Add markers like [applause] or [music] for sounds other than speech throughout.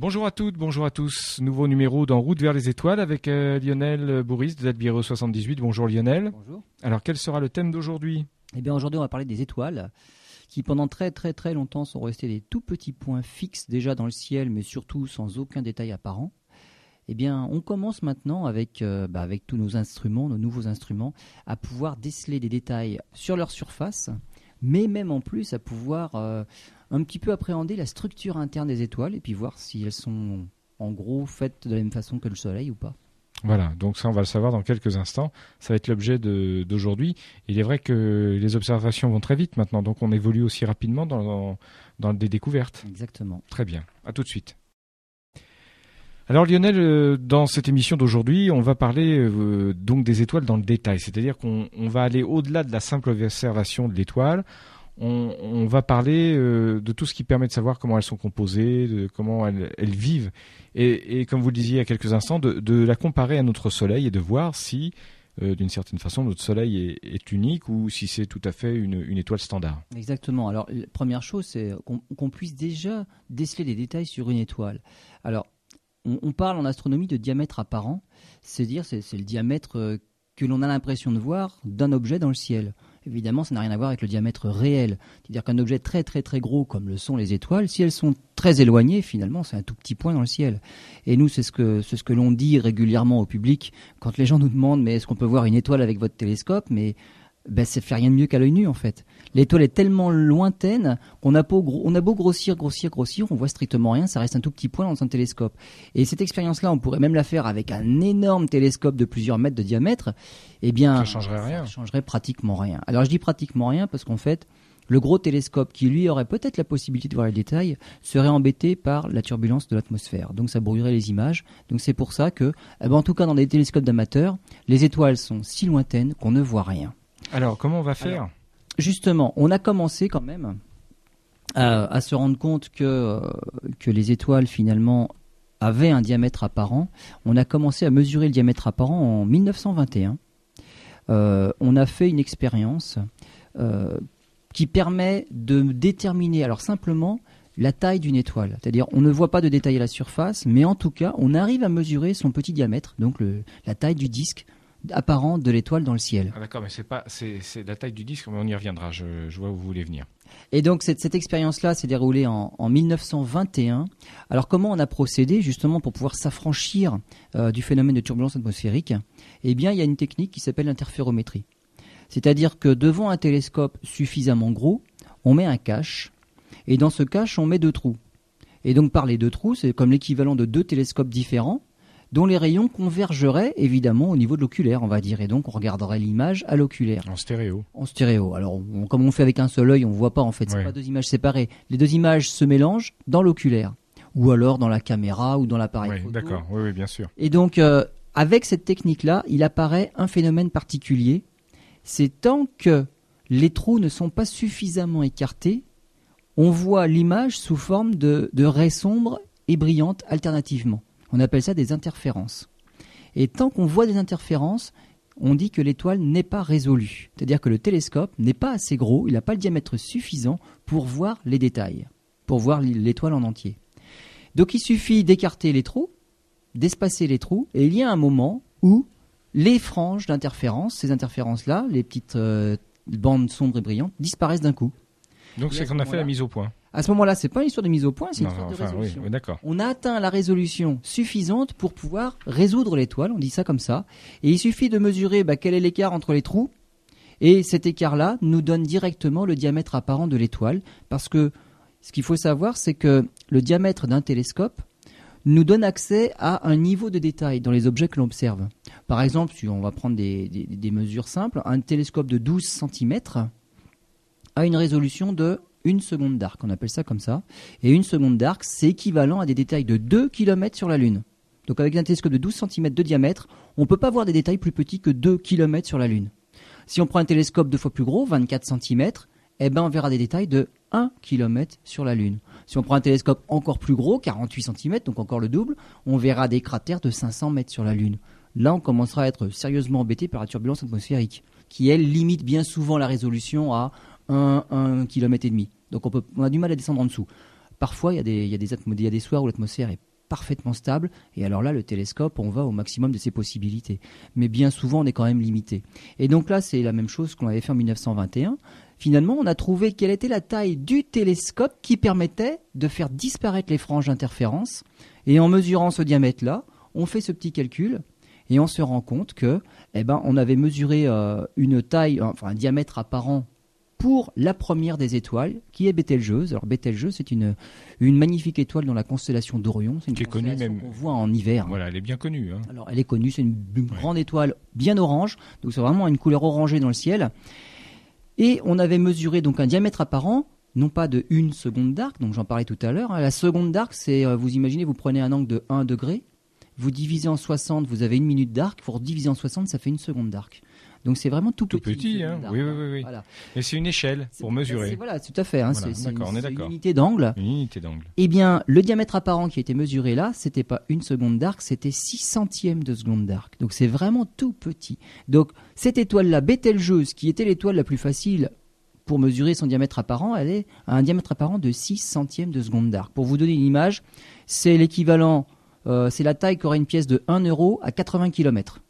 Bonjour à toutes, bonjour à tous. Nouveau numéro dans Route vers les étoiles avec euh, Lionel Bourris de Dalbiro 78. Bonjour Lionel. Bonjour. Alors quel sera le thème d'aujourd'hui? Eh bien aujourd'hui on va parler des étoiles qui pendant très très très longtemps sont restés des tout petits points fixes déjà dans le ciel mais surtout sans aucun détail apparent. Eh bien, on commence maintenant avec, euh, bah, avec tous nos instruments, nos nouveaux instruments, à pouvoir déceler des détails sur leur surface, mais même en plus à pouvoir euh, un petit peu appréhender la structure interne des étoiles et puis voir si elles sont en gros faites de la même façon que le Soleil ou pas. Voilà, donc ça on va le savoir dans quelques instants. Ça va être l'objet d'aujourd'hui. Il est vrai que les observations vont très vite maintenant, donc on évolue aussi rapidement dans, dans des découvertes. Exactement. Très bien, à tout de suite. Alors Lionel, euh, dans cette émission d'aujourd'hui, on va parler euh, donc des étoiles dans le détail, c'est-à-dire qu'on va aller au-delà de la simple observation de l'étoile. On, va parler euh, de tout ce qui permet de savoir comment elles sont composées, de comment elles, vivent, et, comme vous le disiez il y a quelques instants, de, la comparer à notre Soleil et de voir si, d'une certaine façon, notre Soleil est, unique ou si c'est tout à fait une, étoile standard. Exactement. Alors, la première chose, c'est qu'on puisse déjà déceler des détails sur une étoile. Alors, on, parle en astronomie de diamètre apparent, c'est-à-dire c'est, le diamètre euh, que l'on a l'impression de voir d'un objet dans le ciel. Évidemment, ça n'a rien à voir avec le diamètre réel. C'est-à-dire qu'un objet très très très gros comme le sont les étoiles, si elles sont très éloignées, finalement, c'est un tout petit point dans le ciel. Et nous, c'est ce que ce que l'on dit régulièrement au public quand les gens nous demandent mais est-ce qu'on peut voir une étoile avec votre télescope? Mais ben, ça fait rien de mieux qu'à l'œil nu en fait. L'étoile est tellement lointaine qu'on a beau, on a beau grossir, grossir, grossir, on voit strictement rien, ça reste un tout petit point dans un télescope. Et cette expérience-là, on pourrait même la faire avec un énorme télescope de plusieurs mètres de diamètre. Eh bien, ça changerait rien. Ça changerait pratiquement rien. Alors je dis pratiquement rien parce qu'en fait, le gros télescope qui lui aurait peut-être la possibilité de voir les détails serait embêté par la turbulence de l'atmosphère. Donc ça brouillerait les images. Donc c'est pour ça que, eh ben, en tout cas dans des télescopes d'amateurs, les étoiles sont si lointaines qu'on ne voit rien. Alors, comment on va faire Justement, on a commencé quand même à, se rendre compte que, euh, que les étoiles, finalement, avaient un diamètre apparent. On a commencé à mesurer le diamètre apparent en 1921. Euh, on a fait une expérience euh, qui permet de déterminer, alors simplement, la taille d'une étoile. C'est-à-dire, on ne voit pas de détail à la surface, mais en tout cas, on arrive à mesurer son petit diamètre, donc la taille du disque apparent de l'étoile dans le ciel. Ah, d'accord, mais c'est pas c'est, la taille du disque, mais on y reviendra. Je, vois où vous voulez venir. Et donc cette, cette expérience-là s'est déroulée en, 1921. Alors comment on a procédé justement pour pouvoir s'affranchir euh, du phénomène de turbulence atmosphérique? Eh bien, il y a une technique qui s'appelle l'interférométrie. C'est-à-dire que devant un télescope suffisamment gros, on met un cache, et dans ce cache, on met deux trous. Et donc par les deux trous, c'est comme l'équivalent de deux télescopes différents, dont les rayons convergeraient évidemment au niveau de l'oculaire, on va dire, et donc on regarderait l'image à l'oculaire. En stéréo. En stéréo. Alors, comme on fait avec un seul œil, on voit pas en fait, c'est pas deux images séparées. Les deux images se mélangent dans l'oculaire, ou alors dans la caméra ou dans l'appareil. Oui, d'accord. Oui, oui, bien sûr. Et donc, euh, avec cette technique-là, il apparaît un phénomène particulier. C'est tant que les trous ne sont pas suffisamment écartés, on voit l'image sous forme de, de raies sombres et brillantes alternativement. On appelle ça des interférences. Et tant qu'on voit des interférences, on dit que l'étoile n'est pas résolue. C'est-à-dire que le télescope n'est pas assez gros, il n'a pas le diamètre suffisant pour voir les détails, pour voir l'étoile en entier. Donc il suffit d'écarter les trous, d'espacer les trous, et il y a un moment où les franges d'interférences, ces interférences-là, les petites euh, bandes sombres et brillantes, disparaissent d'un coup. Donc c'est qu'on a fait la mise au point. À ce moment-là, c'est pas une histoire de mise au point, c'est une histoire de résolution. on a atteint la résolution suffisante pour pouvoir résoudre l'étoile, on dit ça comme ça. Et il suffit de mesurer bah, quel est l'écart entre les trous. Et cet écart-là nous donne directement le diamètre apparent de l'étoile. Parce que ce qu'il faut savoir, c'est que le diamètre d'un télescope nous donne accès à un niveau de détail dans les objets que l'on observe. Par exemple, si on va prendre des, des mesures simples, un télescope de 12 cm a une résolution de une seconde d'arc, on appelle ça comme ça. Et une seconde d'arc, c'est équivalent à des détails de 2 km sur la Lune. Donc avec un télescope de 12 cm de diamètre, on ne peut pas voir des détails plus petits que 2 km sur la Lune. Si on prend un télescope deux fois plus gros, 24 cm, eh ben on verra des détails de 1 km sur la Lune. Si on prend un télescope encore plus gros, 48 cm, donc encore le double, on verra des cratères de 500 mètres sur la Lune. Là, on commencera à être sérieusement embêté par la turbulence atmosphérique, qui elle limite bien souvent la résolution à un, km et demi. Donc on, a du mal à descendre en dessous. Parfois, il y a des, il y des soirs où l'atmosphère est parfaitement stable. Et alors là, le télescope, on va au maximum de ses possibilités. Mais bien souvent, on est quand même limité. Et donc là, c'est la même chose qu'on avait fait en 1921. Finalement, on a trouvé quelle était la taille du télescope qui permettait de faire disparaître les franges d'interférence. Et en mesurant ce diamètre-là, on fait ce petit calcul et on se rend compte que, eh ben, on avait mesuré euh, une taille, enfin un diamètre apparent pour la première des étoiles, qui est Bételgeuse. Alors Bételgeuse, c'est une, une magnifique étoile dans la constellation d'Orion. C'est une qui constellation qu'on voit en hiver. Voilà, elle est bien connue. Hein. Alors elle est connue, c'est une, grande étoile bien orange, donc c'est vraiment une couleur orangée dans le ciel. Et on avait mesuré donc un diamètre apparent, non pas de une seconde d'arc, donc j'en parlais tout à l'heure. Hein. La seconde d'arc, c'est, euh, vous imaginez, vous prenez un angle de 1 degré, vous divisez en 60, vous avez une minute d'arc, vous redivisez en 60, ça fait une seconde d'arc. Donc c'est vraiment tout, tout petit. hein. Oui, oui, oui. oui. Et c'est une échelle pour mesurer. Voilà, tout à fait. Hein. C'est une, unité d'angle. Une unité d'angle. Eh bien, le diamètre apparent qui a été mesuré là, c'était pas une seconde d'arc, c'était 6 centièmes de seconde d'arc. Donc c'est vraiment tout petit. Donc cette étoile-là, Bételgeuse, qui était l'étoile la plus facile pour mesurer son diamètre apparent, elle est à un diamètre apparent de 6 centièmes de seconde d'arc. Pour vous donner une image, c'est l'équivalent, euh, c'est la taille qu'aurait une pièce de 1 euro à 80 km.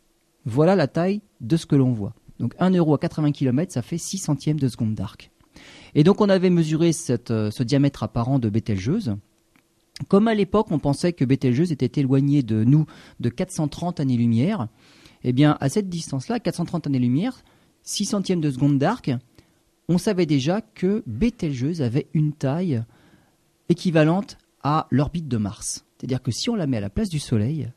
Voilà la taille de ce que l'on voit. Donc 1 euro à 80 km, ça fait 6 centièmes de seconde d'arc. Et donc on avait mesuré euh, ce diamètre apparent de Bételgeuse. Comme à l'époque on pensait que Bételgeuse était éloignée de nous de 430 années-lumière, eh bien à cette distance-là, 430 années-lumière, 6 centièmes de seconde d'arc, on savait déjà que Bételgeuse avait une taille équivalente à l'orbite de Mars. C'est-à-dire que si on la met à la place du Soleil,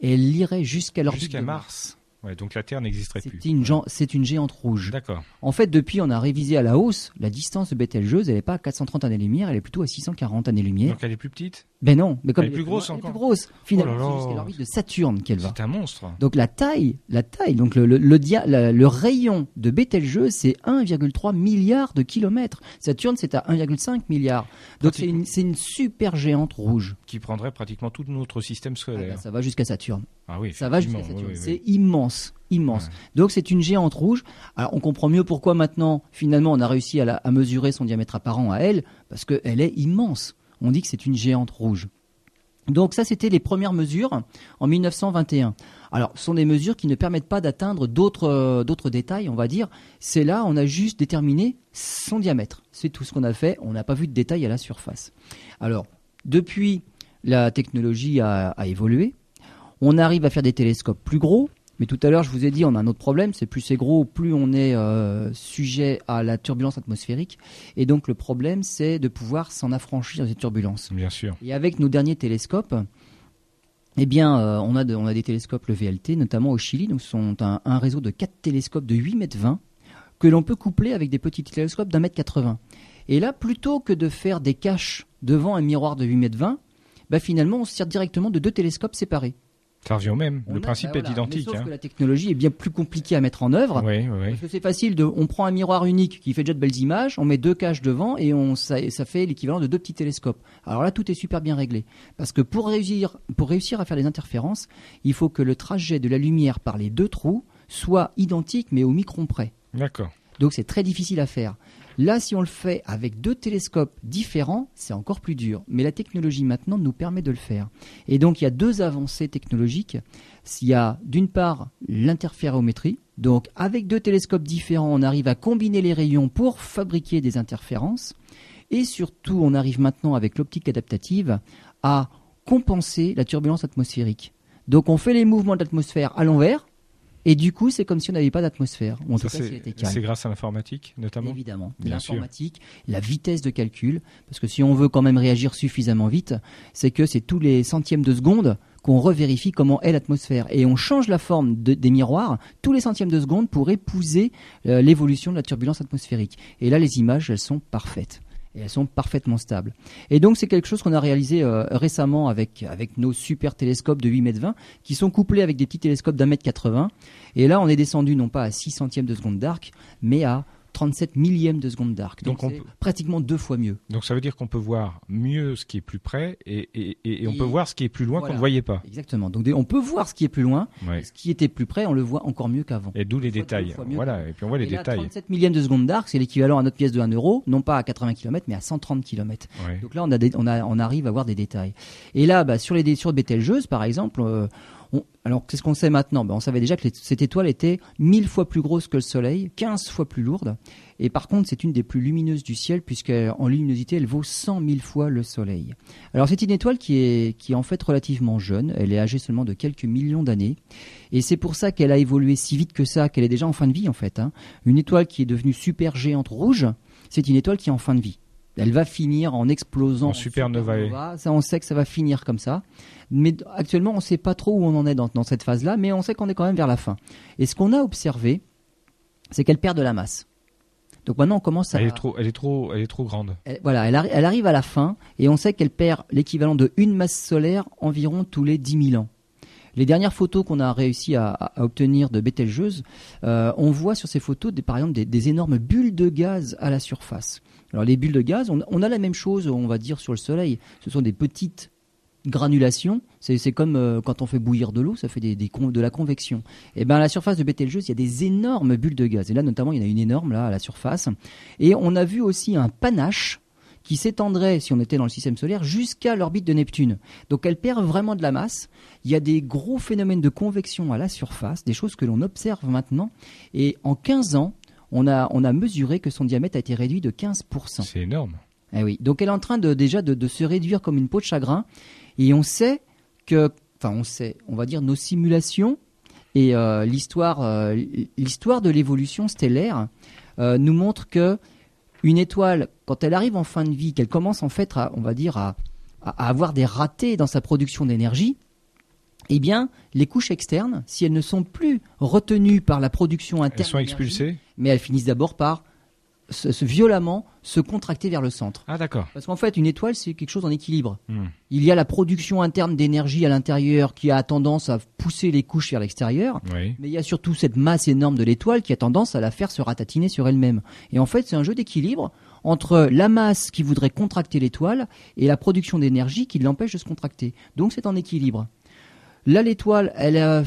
elle irait jusqu'à l'orbite de Mars donc la Terre n'existerait plus. C'est une géante rouge. D'accord. En fait, depuis, on a révisé à la hausse la distance de Bételgeuse. Elle n'est pas à 430 années-lumière, elle est plutôt à 640 années-lumière. Donc elle est plus petite? Ben non, mais comme elle est plus grosse encore. Elle est plus grosse. Finalement, oh c'est l'orbite de Saturne qu'elle va. C'est un monstre. Donc la taille, la taille, donc le, le, le, rayon de Bételgeuse, c'est 1,3 milliard de kilomètres. Saturne, c'est à 1,5 milliard. Donc c'est une, une, super géante rouge. Qui prendrait pratiquement tout notre système solaire. Ah ben, ça va jusqu'à Saturne. Ah oui. Ça va jusqu'à Saturne. c'est immense immense. Donc c'est une géante rouge. Alors on comprend mieux pourquoi maintenant, finalement, on a réussi à, à mesurer son diamètre apparent à elle, parce qu'elle est immense. On dit que c'est une géante rouge. Donc ça, c'était les premières mesures en 1921. Alors, ce sont des mesures qui ne permettent pas d'atteindre d'autres euh, d'autres détails, on va dire. C'est là, on a juste déterminé son diamètre. C'est tout ce qu'on a fait. On n'a pas vu de détails à la surface. Alors, depuis, la technologie a évolué. On arrive à faire des télescopes plus gros, mais tout à l'heure, je vous ai dit, on a un autre problème, c'est plus c'est gros, plus on est euh, sujet à la turbulence atmosphérique. Et donc le problème, c'est de pouvoir s'en affranchir de cette turbulence. Bien sûr. Et avec nos derniers télescopes, eh bien, euh, on, a on a des télescopes, le VLT, notamment au Chili, donc ce sont un, un réseau de 4 télescopes de 8 mètres 20 que l'on peut coupler avec des petits télescopes d'un mètre 80. Et là, plutôt que de faire des caches devant un miroir de 8 mètres 20, bah finalement, on se sert directement de deux télescopes séparés. Ça revient au même. le principe bah est identique. sauf hein. que la technologie est bien plus compliquée à mettre en œuvre. Oui, oui, Parce que c'est facile de, on prend un miroir unique qui fait déjà de belles images, on met deux caches devant et on, ça, ça fait l'équivalent de deux petits télescopes. Alors là, tout est super bien réglé. Parce que pour réussir, pour réussir à faire des interférences, il faut que le trajet de la lumière par les deux trous soit identique mais au micron près. D'accord. Donc c'est très difficile à faire. Là, si on le fait avec deux télescopes différents, c'est encore plus dur. Mais la technologie maintenant nous permet de le faire. Et donc, il y a deux avancées technologiques. Il y a d'une part l'interférométrie. Donc, avec deux télescopes différents, on arrive à combiner les rayons pour fabriquer des interférences. Et surtout, on arrive maintenant avec l'optique adaptative à compenser la turbulence atmosphérique. Donc, on fait les mouvements de l'atmosphère à l'envers et du coup, c'est comme si on n'avait pas d'atmosphère. C'est grâce à l'informatique, notamment Évidemment. L'informatique, la vitesse de calcul. Parce que si on veut quand même réagir suffisamment vite, c'est que c'est tous les centièmes de seconde qu'on revérifie comment est l'atmosphère. Et on change la forme des miroirs tous les centièmes de seconde pour épouser euh, l'évolution de la turbulence atmosphérique. Et là, les images, elles sont parfaites et elles sont parfaitement stables. Et donc c'est quelque chose qu'on a réalisé euh, récemment avec, nos super télescopes de 8 mètres 20 qui sont couplés avec des petits télescopes d'un mètre 80. Et là on est descendu non pas à 6 centièmes de seconde d'arc, mais à 37 millièmes de seconde d'arc. Donc, pratiquement deux fois mieux. Donc ça veut dire qu'on peut voir mieux ce qui est plus près et, on peut voir ce qui est plus loin qu'on ne voyait pas. Exactement. Donc on peut voir ce qui est plus loin. Ce qui était plus près, on le voit encore mieux qu'avant. Et d'où les détails. Voilà. Et puis on voit les détails. 37 millièmes de seconde d'arc, c'est l'équivalent à notre pièce de 1 euro, non pas à 80 km, mais à 130 km. Donc là, on, a on, arrive à voir des détails. Et là, bah, sur les sur Bételgeuse, par exemple, euh, alors, qu'est-ce qu'on sait maintenant? Ben, On savait déjà que cette étoile était 1000 fois plus grosse que le Soleil, 15 fois plus lourde. Et par contre, c'est une des plus lumineuses du ciel, puisqu'en luminosité, elle vaut 100 000 fois le Soleil. Alors, c'est une étoile qui est, qui est en fait relativement jeune. Elle est âgée seulement de quelques millions d'années. Et c'est pour ça qu'elle a évolué si vite que ça, qu'elle est déjà en fin de vie, en fait. Hein. Une étoile qui est devenue super géante rouge, c'est une étoile qui est en fin de vie elle va finir en explosant en supernova. Ça, on sait que ça va finir comme ça. Mais actuellement, on ne sait pas trop où on en est dans, cette phase-là, mais on sait qu'on est quand même vers la fin. Et ce qu'on a observé, c'est qu'elle perd de la masse. Donc maintenant, on commence à. Elle est trop, elle est trop, elle est trop grande. voilà, elle, elle, arrive à la fin, et on sait qu'elle perd l'équivalent de une masse solaire environ tous les 10 000 ans. Les dernières photos qu'on a réussi à, obtenir de Bételgeuse, euh, on voit sur ces photos, des, par exemple, des, énormes bulles de gaz à la surface. Alors les bulles de gaz, on, a la même chose, on va dire, sur le Soleil. Ce sont des petites granulations. C'est comme euh, quand on fait bouillir de l'eau, ça fait des, de la convection. Et eh ben à la surface de Betelgeuse, il y a des énormes bulles de gaz. Et là, notamment, il y en a une énorme là à la surface. Et on a vu aussi un panache qui s'étendrait, si on était dans le système solaire, jusqu'à l'orbite de Neptune. Donc elle perd vraiment de la masse. Il y a des gros phénomènes de convection à la surface, des choses que l'on observe maintenant. Et en 15 ans, on a, on a mesuré que son diamètre a été réduit de 15%. C'est énorme. Eh oui. Donc elle est en train de, déjà de, se réduire comme une peau de chagrin. Et on sait que, enfin on sait, on va dire nos simulations et euh, l'histoire, euh, l'histoire de l'évolution stellaire euh, nous montre que une étoile, quand elle arrive en fin de vie, qu'elle commence en fait, à, on va dire, à, à avoir des ratés dans sa production d'énergie, eh bien, les couches externes, si elles ne sont plus retenues par la production interne, elles sont expulsées, mais elles finissent d'abord par se, violemment se contracter vers le centre. Ah d'accord. Parce qu'en fait, une étoile, c'est quelque chose en équilibre. Hmm. Il y a la production interne d'énergie à l'intérieur qui a tendance à pousser les couches vers l'extérieur, mais il y a surtout cette masse énorme de l'étoile qui a tendance à la faire se ratatiner sur elle-même. Et en fait, c'est un jeu d'équilibre entre la masse qui voudrait contracter l'étoile et la production d'énergie qui l'empêche de se contracter. Donc c'est en équilibre. Là, l'étoile, elle a,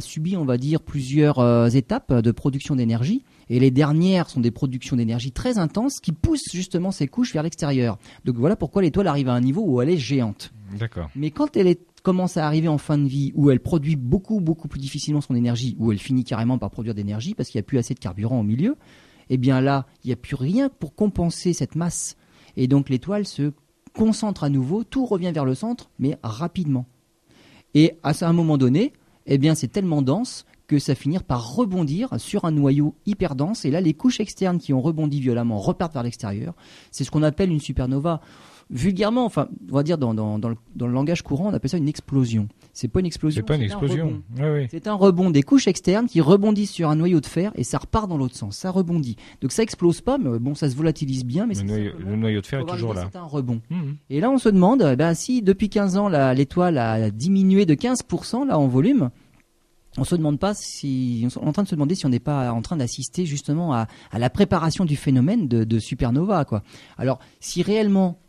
subi, on va dire, plusieurs euh, étapes de production d'énergie. Et les dernières sont des productions d'énergie très intenses qui poussent justement ces couches vers l'extérieur. Donc voilà pourquoi l'étoile arrive à un niveau où elle est géante. D'accord. Mais quand elle commence à arriver en fin de vie, où elle produit beaucoup, beaucoup plus difficilement son énergie, où elle finit carrément par produire d'énergie parce qu'il n'y a plus assez de carburant au milieu, eh bien là, il n'y a plus rien pour compenser cette masse. Et donc l'étoile se concentre à nouveau, tout revient vers le centre, mais rapidement. Et à un moment donné, eh bien, c'est tellement dense que ça finit par rebondir sur un noyau hyper dense. Et là, les couches externes qui ont rebondi violemment repartent vers l'extérieur. C'est ce qu'on appelle une supernova vulgairement, enfin, on va dire dans, dans, dans, le, dans, le, langage courant, on appelle ça une explosion. C'est pas une explosion. C'est pas une explosion. C'est un rebond des couches externes qui rebondissent sur un noyau de fer et ça repart dans l'autre sens. Ça rebondit. Donc ça explose pas, mais bon, ça se volatilise bien. Mais le, noyau, le noyau de fer est toujours là. C'est un rebond. Mmh. Et là, on se demande, ben, si depuis 15 ans, l'étoile a diminué de 15% là en volume, on se demande pas si on est en train de se demander si on n'est pas en train d'assister justement à, à, la préparation du phénomène de, de supernova quoi. Alors si réellement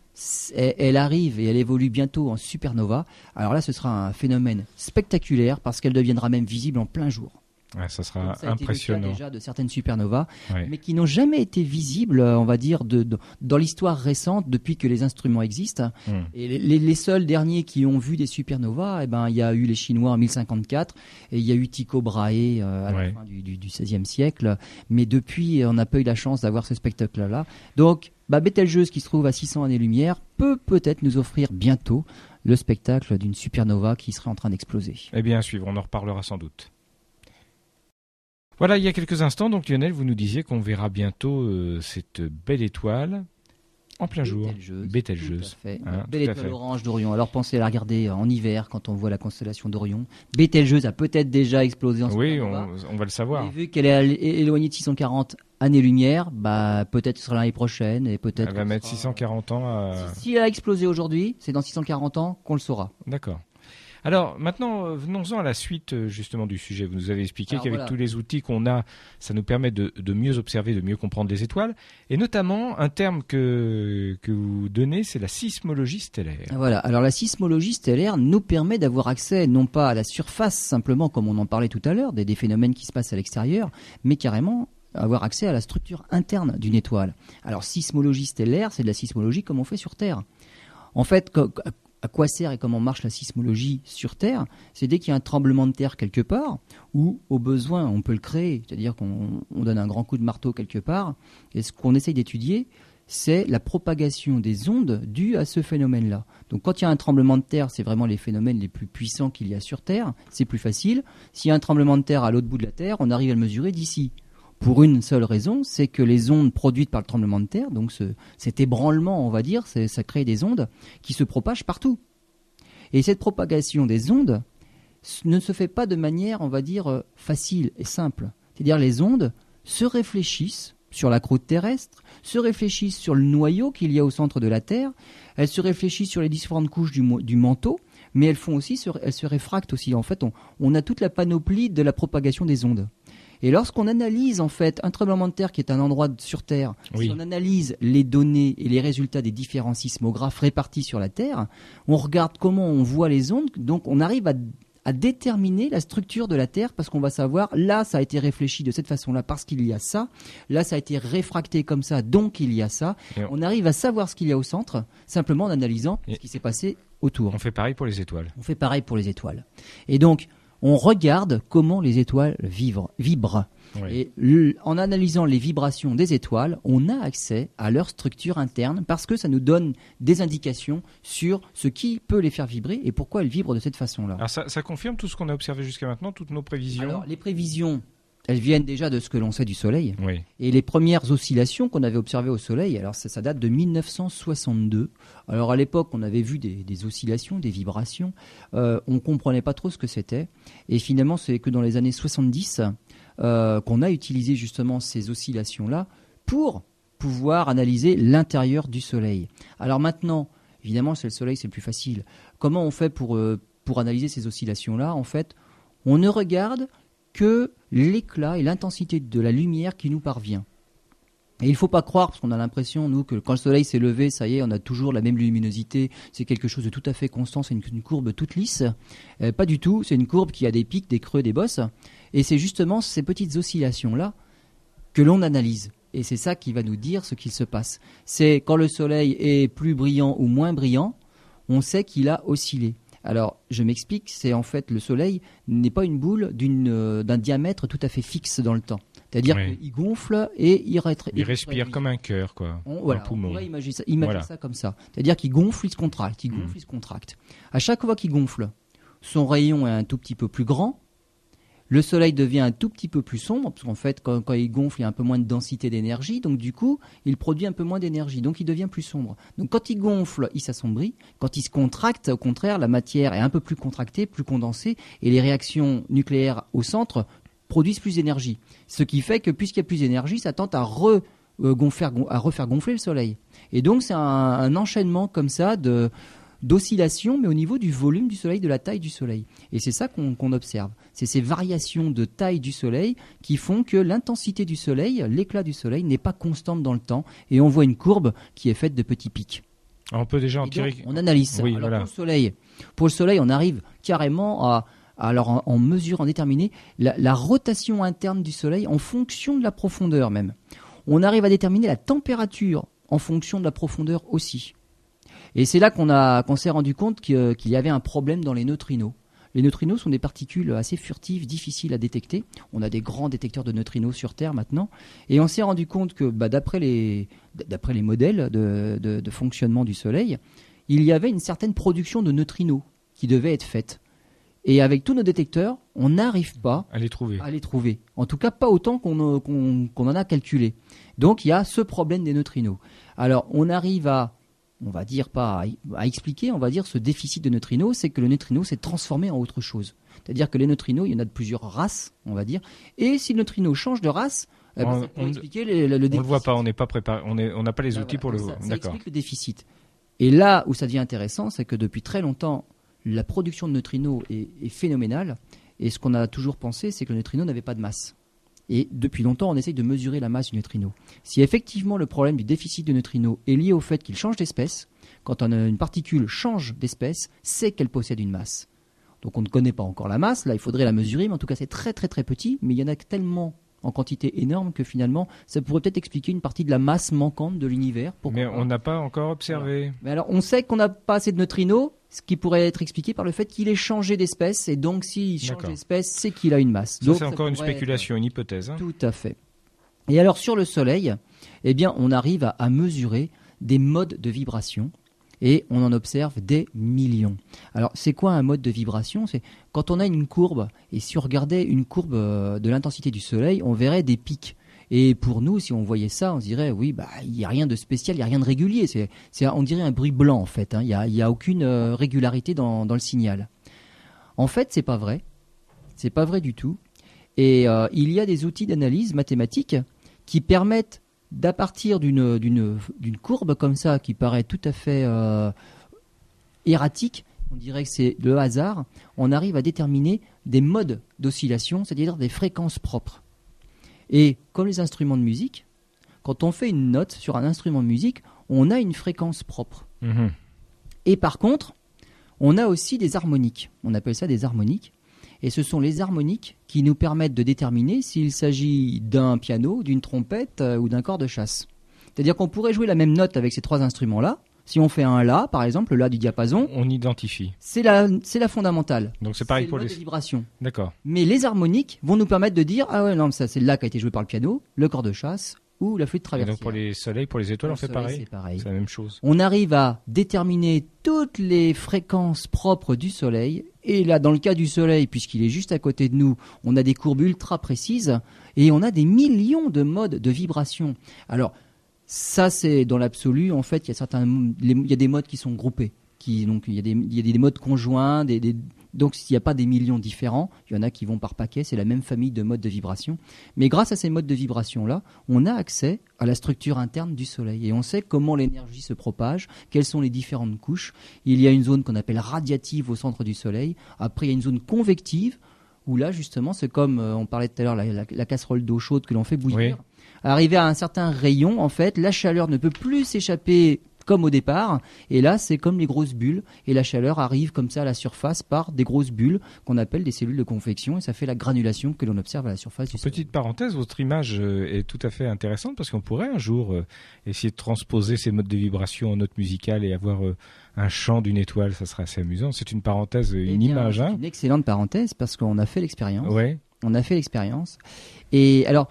elle arrive et elle évolue bientôt en supernova, alors là ce sera un phénomène spectaculaire parce qu'elle deviendra même visible en plein jour. Ça sera impressionnant. déjà de certaines supernovas, mais qui n'ont jamais été visibles, on va dire, de, dans l'histoire récente depuis que les instruments existent. Hmm. Et les, seuls derniers qui ont vu des supernovas, eh ben, il y a eu les Chinois en 1054 et il y a eu Tycho Brahe euh, à la fin du, du, XVIe siècle. Mais depuis, on n'a pas eu la chance d'avoir ce spectacle-là. Donc, bah, Betelgeuse, qui se trouve à 600 années-lumière, peut peut-être nous offrir bientôt le spectacle d'une supernova qui serait en train d'exploser. Eh bien, à suivre, on en reparlera sans doute. Voilà, il y a quelques instants, donc Lionel, vous nous disiez qu'on verra bientôt euh, cette belle étoile en plein jour. Bételgeuse. Hein, Belle étoile orange d'Orion. Alors pensez à la regarder en hiver quand on voit la constellation d'Orion. Bételgeuse a peut-être déjà explosé en ce Oui, on, on, va le savoir. Et vu qu'elle est éloignée de 640 années-lumière, bah, peut-être ce sera l'année prochaine et peut-être. Elle va mettre 640 ans Si, elle a explosé aujourd'hui, c'est dans 640 ans qu'on le saura. D'accord. Alors maintenant, euh, venons-en à la suite euh, justement du sujet. Vous nous avez expliqué qu'avec tous les outils qu'on a, ça nous permet de, mieux observer, de mieux comprendre les étoiles, et notamment un terme que, que vous donnez, c'est la sismologie stellaire. Voilà, alors la sismologie stellaire nous permet d'avoir accès non pas à la surface simplement comme on en parlait tout à l'heure, des, des phénomènes qui se passent à l'extérieur, mais carrément avoir accès à la structure interne d'une étoile. Alors sismologie stellaire, c'est de la sismologie comme on fait sur Terre. En fait, à quoi sert et comment marche la sismologie sur Terre C'est dès qu'il y a un tremblement de terre quelque part, ou au besoin on peut le créer, c'est-à-dire qu'on donne un grand coup de marteau quelque part, et ce qu'on essaye d'étudier, c'est la propagation des ondes dues à ce phénomène-là. Donc quand il y a un tremblement de terre, c'est vraiment les phénomènes les plus puissants qu'il y a sur Terre, c'est plus facile. S'il y a un tremblement de terre à l'autre bout de la Terre, on arrive à le mesurer d'ici pour une seule raison, c'est que les ondes produites par le tremblement de terre, donc cet ébranlement, on va dire, ça crée des ondes qui se propagent partout. Et cette propagation des ondes ne se fait pas de manière, on va dire, euh, facile et simple. C'est-à-dire les ondes se réfléchissent sur la croûte terrestre, se réfléchissent sur le noyau qu'il y a au centre de la Terre, elles se réfléchissent sur les différentes couches du, manteau, mais elles font aussi, elles se réfractent aussi. En fait, on a toute la panoplie de la propagation des ondes. Et lorsqu'on analyse en fait un tremblement de terre qui est un endroit sur Terre, si on analyse les données et les résultats des différents sismographes répartis sur la Terre, on regarde comment on voit les ondes, donc on arrive à à déterminer la structure de la Terre parce qu'on va savoir là ça a été réfléchi de cette façon-là parce qu'il y a ça, là ça a été réfracté comme ça donc il y a ça. on... arrive à savoir ce qu'il y a au centre simplement en analysant ce qui s'est passé autour. On fait pareil pour les étoiles. On fait pareil pour les étoiles. Et donc on regarde comment les étoiles vibrent. Et en analysant les vibrations des étoiles, on a accès à leur structure interne parce que ça nous donne des indications sur ce qui peut les faire vibrer et pourquoi elles vibrent de cette façon-là. Alors ça, ça confirme tout ce qu'on a observé jusqu'à maintenant, toutes nos prévisions Alors les prévisions, elles viennent déjà de ce que l'on sait du Soleil. Et les premières oscillations qu'on avait observées au Soleil, alors ça, date de 1962. Alors à l'époque, on avait vu des, oscillations, des vibrations. Euh, on ne comprenait pas trop ce que c'était. Et finalement, c'est que dans les années 70 euh, qu'on a utilisé justement ces oscillations-là pour pouvoir analyser l'intérieur du Soleil. Alors maintenant, évidemment, c'est le Soleil, c'est le plus facile. Comment on fait pour, euh, pour analyser ces oscillations-là? En fait, on ne regarde que l'éclat et l'intensité de la lumière qui nous parvient. Et il ne faut pas croire, parce qu'on a l'impression, nous, que quand le soleil s'est levé, ça y est, on a toujours la même luminosité, c'est quelque chose de tout à fait constant, c'est une, courbe toute lisse. Euh, pas du tout, c'est une courbe qui a des pics, des creux, des bosses. Et c'est justement ces petites oscillations-là que l'on analyse. Et c'est ça qui va nous dire ce qu'il se passe. C'est quand le soleil est plus brillant ou moins brillant, on sait qu'il a oscillé. Alors, je m'explique, c'est en fait le Soleil n'est pas une boule euh, d'un diamètre tout à fait fixe dans le temps. C'est-à-dire qu'il gonfle et il, il respire comme un cœur, quoi. On, un poumon. on pourrait imaginer ça, ça comme ça. C'est-à-dire qu'il gonfle, il se contracte, il gonfle, mm. il se contracte. À chaque fois qu'il gonfle, son rayon est un tout petit peu plus grand, le soleil devient un tout petit peu plus sombre, parce qu'en fait, quand, il gonfle, il y a un peu moins de densité d'énergie, donc du coup, il produit un peu moins d'énergie, donc il devient plus sombre. Donc quand il gonfle, il s'assombrit. Quand il se contracte, au contraire, la matière est un peu plus contractée, plus condensée, et les réactions nucléaires au centre produisent plus d'énergie. Ce qui fait que puisqu'il y a plus d'énergie, ça tente à, euh, à refaire gonfler le soleil. Et donc c'est un enchaînement comme ça de d'oscillation, mais au niveau du volume du Soleil, de la taille du Soleil. Et c'est ça qu'on observe. C'est ces variations de taille du Soleil qui font que l'intensité du Soleil, l'éclat du Soleil, n'est pas constante dans le temps. Et on voit une courbe qui est faite de petits pics. on peut déjà en tirer. on analyse ça. pour, le soleil, pour le Soleil, on arrive carrément à, alors en, mesure, en déterminer la, la, rotation interne du Soleil en fonction de la profondeur même. On arrive à déterminer la température en fonction de la profondeur aussi. Et c'est là qu'on qu'on s'est rendu compte qu'il y avait un problème dans les neutrinos. Les neutrinos sont des particules assez furtives, difficiles à détecter. On a des grands détecteurs de neutrinos sur Terre maintenant. Et on s'est rendu compte que bah, d'après les, les modèles de, de, fonctionnement du Soleil, il y avait une certaine production de neutrinos qui devait être faite. Et avec tous nos détecteurs, on n'arrive pas à les trouver. À les trouver. En tout cas, pas autant qu'on qu'on en a calculé. Donc il y a ce problème des neutrinos. Alors on arrive à on va dire pas à, expliquer, on va dire ce déficit de neutrinos, c'est que le neutrino s'est transformé en autre chose. C'est-à-dire que les neutrinos, il y en a de plusieurs races, on va dire. Et si le neutrino change de race, eh ben, on, expliquer le, déficit. On le voit pas, on n'est pas préparé, on n'a pas les ben outils pour le. Ça, ça explique le déficit. Et là où ça devient intéressant, c'est que depuis très longtemps, la production de neutrinos est, est phénoménale. Et ce qu'on a toujours pensé, c'est que le neutrino n'avait pas de masse. Et depuis longtemps, on essaye de mesurer la masse du neutrino. Si effectivement le problème du déficit de neutrinos est lié au fait qu'il change d'espèce, quand une particule change d'espèce, c'est qu'elle possède une masse. Donc on ne connaît pas encore la masse, là il faudrait la mesurer, mais en tout cas c'est très très très petit, mais il y en a tellement en quantité énorme que finalement ça pourrait peut-être expliquer une partie de la masse manquante de l'univers. Mais on n'a pas encore observé. Mais alors on sait qu'on n'a pas assez de neutrinos, ce qui pourrait être expliqué par le fait qu'il ait changé d'espèce, et donc s'il change d'espèce, c'est qu'il a une masse. Ça, c'est encore une spéculation, une hypothèse. Hein. Tout à fait. Et alors sur le Soleil, eh bien on arrive à mesurer des modes de vibration et on en observe des millions. Alors c'est quoi un mode de vibration? C'est quand on a une courbe, et si on regardait une courbe euh, de l'intensité du Soleil, on verrait des pics. Et pour nous, si on voyait ça, on dirait oui, bah il n'y a rien de spécial, il n'y a rien de régulier. C'est, on dirait un bruit blanc en fait. Hein. Il n'y a, aucune euh, régularité dans, le signal. En fait, c'est pas vrai. C'est pas vrai du tout. Et euh, il y a des outils d'analyse mathématiques qui permettent d'à partir d'une courbe comme ça qui paraît tout à fait euh, erratique, on dirait que c'est le hasard, on arrive à déterminer des modes d'oscillation, c'est-à-dire des fréquences propres. Et comme les instruments de musique, quand on fait une note sur un instrument de musique, on a une fréquence propre. Mhm. Et par contre, on a aussi des harmoniques. On appelle ça des harmoniques et ce sont les harmoniques qui nous permettent de déterminer s'il s'agit d'un piano, d'une trompette euh, ou d'un corps de chasse. C'est-à-dire qu'on pourrait jouer la même note avec ces trois instruments-là. Si on fait un La, par exemple, le La du diapason, on identifie. C'est la, c'est la fondamentale. Donc c'est pareil pour les vibrations. D'accord. Mais les harmoniques vont nous permettre de dire ah ouais non ça c'est le La qui a été joué par le piano, le corps de chasse ou la flûte traversière. donc pour les soleils, pour les étoiles, on fait pareil. C'est la même chose. On arrive à déterminer toutes les fréquences propres du soleil. Et là, dans le cas du soleil, puisqu'il est juste à côté de nous, on a des courbes ultra précises et on a des millions de modes de vibration. Alors, ça, c'est dans l'absolu. En fait, il y a certains, il y a des modes qui sont groupés. Donc, il y a des, modes conjoints, donc s'il n'y a pas des millions différents, il y en a qui vont par paquet, c'est la même famille de modes de vibration. Mais grâce à ces modes de vibration-là, on a accès à la structure interne du Soleil et on sait comment l'énergie se propage, quelles sont les différentes couches. Il y a une zone qu'on appelle radiative au centre du Soleil, après il y a une zone convective où là justement c'est comme euh, on parlait tout à l'heure la, casserole d'eau chaude que l'on fait bouillir. Arrivé à un certain rayon, en fait, la chaleur ne peut plus s'échapper comme au départ. Et là, c'est comme les grosses bulles. Et la chaleur arrive comme ça à la surface par des grosses bulles qu'on appelle des cellules de convection. Et ça fait la granulation que l'on observe à la surface du Petite parenthèse, votre image euh, est tout à fait intéressante parce qu'on pourrait un jour euh, essayer de transposer ces modes de vibration en notes musicales et avoir euh, un chant d'une étoile. Ça serait assez amusant. C'est une parenthèse, eh une image. Hein. une excellente parenthèse parce qu'on a fait l'expérience. Ouais. On a fait l'expérience. Et alors,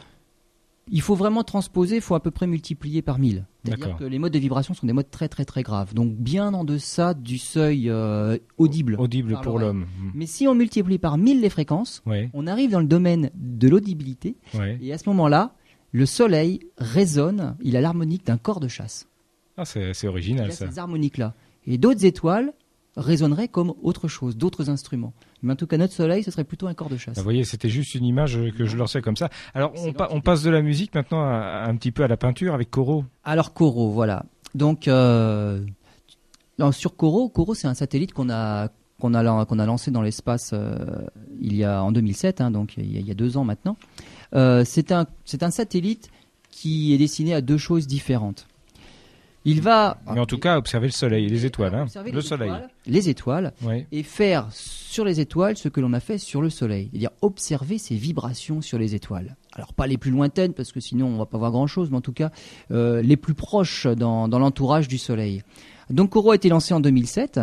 il faut vraiment transposer, il faut à peu près multiplier par 1000. C'est-à-dire que les modes de vibration sont des modes très très très graves, donc bien en deçà du seuil euh, audible. Audible pour l'homme. Hmm. Mais si on multiplie par 1000 les fréquences, on arrive dans le domaine de l'audibilité, et à ce moment-là, le soleil résonne, il a l'harmonique d'un corps de chasse. Ah, c'est original il a Ces harmoniques-là. Et d'autres étoiles résonneraient comme autre chose, d'autres instruments. Mais en tout cas, notre soleil, ce serait plutôt un corps de chasse. vous voyez, c'était juste une image que je lançais comme ça. Alors, on, passe de la musique maintenant un petit peu à la peinture avec Coro. Alors, Coro, voilà. Donc, euh, sur Coro, Coro, c'est un satellite qu'on a qu'on a, qu'on a lancé dans l'espace euh, il y a en 2007, hein, donc il y, a, deux ans maintenant. Euh, c'est un, un satellite qui est destiné à deux choses différentes. Il va. Mais en tout cas, observer le soleil, les étoiles, hein. le les soleil. Étoiles, les étoiles, et faire sur les étoiles ce que l'on a fait sur le soleil, c'est-à-dire observer ces vibrations sur les étoiles. Alors pas les plus lointaines, parce que sinon on va pas voir grand-chose, mais en tout cas euh, les plus proches dans, dans l'entourage du soleil. Donc Coro a été lancé en 2007,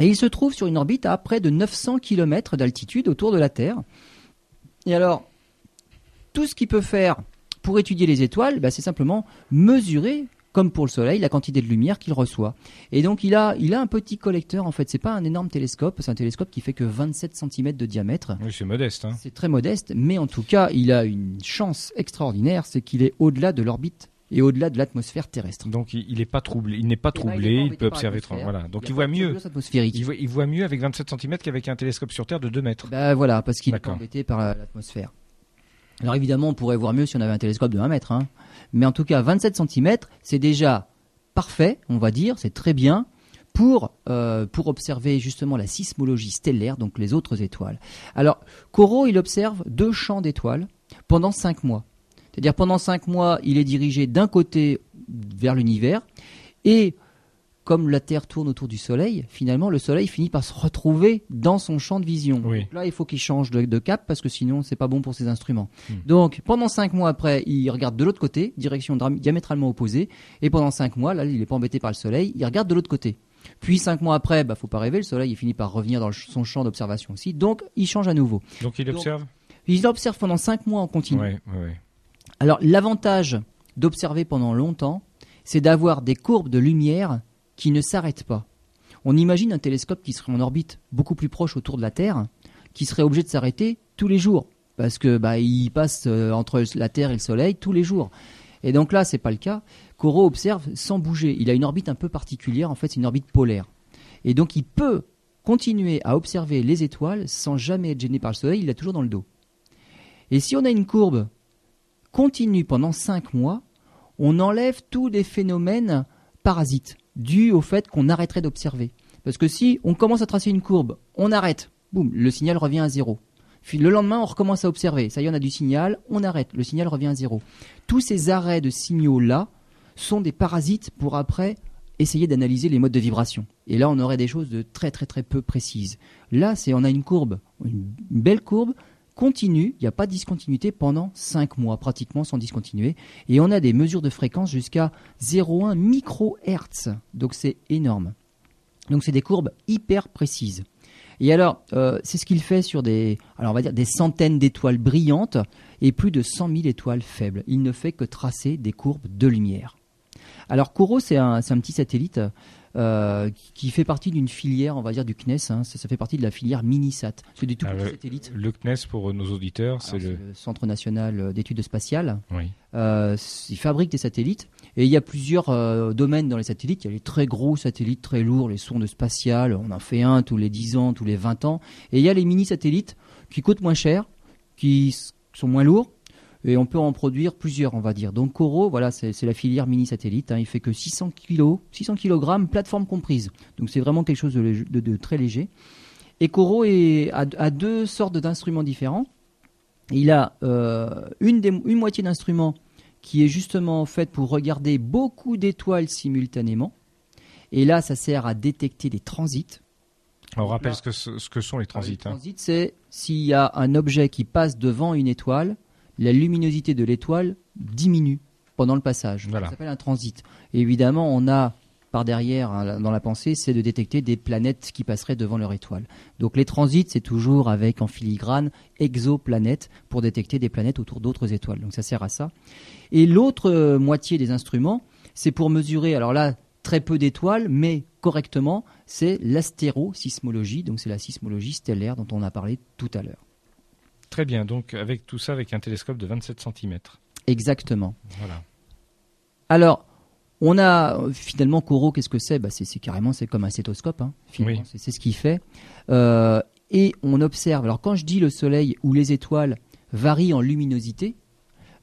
et il se trouve sur une orbite à près de 900 km d'altitude autour de la Terre. Et alors, tout ce qu'il peut faire pour étudier les étoiles, bah, c'est simplement mesurer comme pour le Soleil, la quantité de lumière qu'il reçoit. Et donc il a, il a un petit collecteur en fait. C'est pas un énorme télescope, c'est un télescope qui fait que 27 cm de diamètre. Oui, c'est modeste. Hein. C'est très modeste, mais en tout cas, il a une chance extraordinaire, c'est qu'il est au-delà de l'orbite et au-delà de l'atmosphère terrestre. Donc il n'est pas troublé, il n'est pas eh ben, troublé, il, peut observer. Voilà. Donc il, voit mieux. Il voit, il voit, mieux avec 27 cm qu'avec un télescope sur Terre de 2 mètres. Ben voilà, parce qu'il est embêté par l'atmosphère. Alors évidemment, on pourrait voir mieux si on avait un télescope de 1 mètre. Hein. Mais en tout cas, 27 cm, c'est déjà parfait, on va dire, c'est très bien pour, euh, pour observer justement la sismologie stellaire, donc les autres étoiles. Alors, Corot, il observe deux champs d'étoiles pendant cinq mois. C'est-à-dire pendant cinq mois, il est dirigé d'un côté vers l'univers et comme la Terre tourne autour du Soleil, finalement, le Soleil finit par se retrouver dans son champ de vision. là, il faut qu'il change de, cap parce que sinon, c'est pas bon pour ses instruments. Hmm. Donc, pendant cinq mois après, il regarde de l'autre côté, direction diamétralement opposée, et pendant cinq mois, là, il n'est pas embêté par le Soleil, il regarde de l'autre côté. Puis cinq mois après, bah, faut pas rêver, le Soleil il finit par revenir dans son champ d'observation aussi, donc il change à nouveau. Donc il observe? Il observe pendant cinq mois en continu. Alors l'avantage d'observer pendant longtemps, c'est d'avoir des courbes de lumière qui ne s'arrête pas. On imagine un télescope qui serait en orbite beaucoup plus proche autour de la Terre, qui serait obligé de s'arrêter tous les jours, parce que bah, passe euh, entre la Terre et le Soleil tous les jours. Et donc là, c'est pas le cas. Corot observe sans bouger. Il a une orbite un peu particulière. En fait, c'est une orbite polaire. Et donc, il peut continuer à observer les étoiles sans jamais être gêné par le Soleil. Il l'a toujours dans le dos. Et si on a une courbe continue pendant 5 mois, on enlève tous les phénomènes parasites dû au fait qu'on arrêterait d'observer. Parce que si on commence à tracer une courbe, on arrête, boum, le signal revient à zéro. Puis le lendemain, on recommence à observer. Ça y est, on a du signal, on arrête, le signal revient à zéro. Tous ces arrêts de signaux-là sont des parasites pour après essayer d'analyser les modes de vibration. Et là, on aurait des choses de très très très peu précises. Là, c'est on a une courbe, une belle courbe continue, il n'y a pas de discontinuité pendant 5 mois, pratiquement sans discontinuer. Et on a des mesures de fréquence jusqu'à 0,1 microhertz. Donc c'est énorme. Donc c'est des courbes hyper précises. Et alors, euh, c'est ce qu'il fait sur des, alors va dire des centaines d'étoiles brillantes et plus de 100 000 étoiles faibles. Il ne fait que tracer des courbes de lumière. Alors Kourou, c'est un, un, petit satellite euh, qui fait partie d'une filière, on va dire, du CNES. Hein. ça, fait parpetit de la filière Minisat. C'est du tout ah, le, satellite. Le CNES, pour nos auditeurs, c'est le... Centre national d'études spatiales. Oui. Euh, il fabrique des satellites. Et il y a plusieurs euh, domaines dans les satellites. Il y a les très gros satellites, très lourds, les sondes spatiales. On en fait un tous les 10 ans, tous les 20 ans. Et il y a les mini-satellites qui coûtent moins cher, qui sont moins lourds et on peut en produire plusieurs, on va dire. Donc Coro, voilà, c'est la filière mini satellite. Hein. il fait que 600 kg, 600 kg, plateforme comprise. Donc c'est vraiment quelque chose de, très léger. Et Coro a, deux sortes d'instruments différents. Il a euh, une, une moitié d'instruments qui est justement faite pour regarder beaucoup d'étoiles simultanément. Et là, ça sert à détecter des transits. On rappelle ce, que, ce que sont les transits. les hein. transits, c'est s'il y a un objet qui passe devant une étoile, la luminosité de l'étoile diminue pendant le passage. Ça s'appelle un transit. Et évidemment, on a par derrière, hein, dans la pensée, c'est de détecter des planètes qui passeraient devant leur étoile. Donc les transits, c'est toujours avec en filigrane exoplanètes pour détecter des planètes autour d'autres étoiles. Donc ça sert à ça. Et l'autre euh, moitié des instruments, c'est pour mesurer, alors là, très peu d'étoiles, mais correctement, c'est l'astérosismologie, donc c'est la sismologie stellaire dont on a parlé tout à l'heure. Très bien, donc avec tout ça, avec un télescope de 27 cm. Exactement. Voilà. Alors, on a finalement Coro, qu'est-ce que c'est? Bah, c'est, carrément c'est comme un stéthoscope. Hein, oui. c'est, ce qu'il fait. Euh, et on observe. Alors quand je dis le Soleil ou les étoiles varient en luminosité,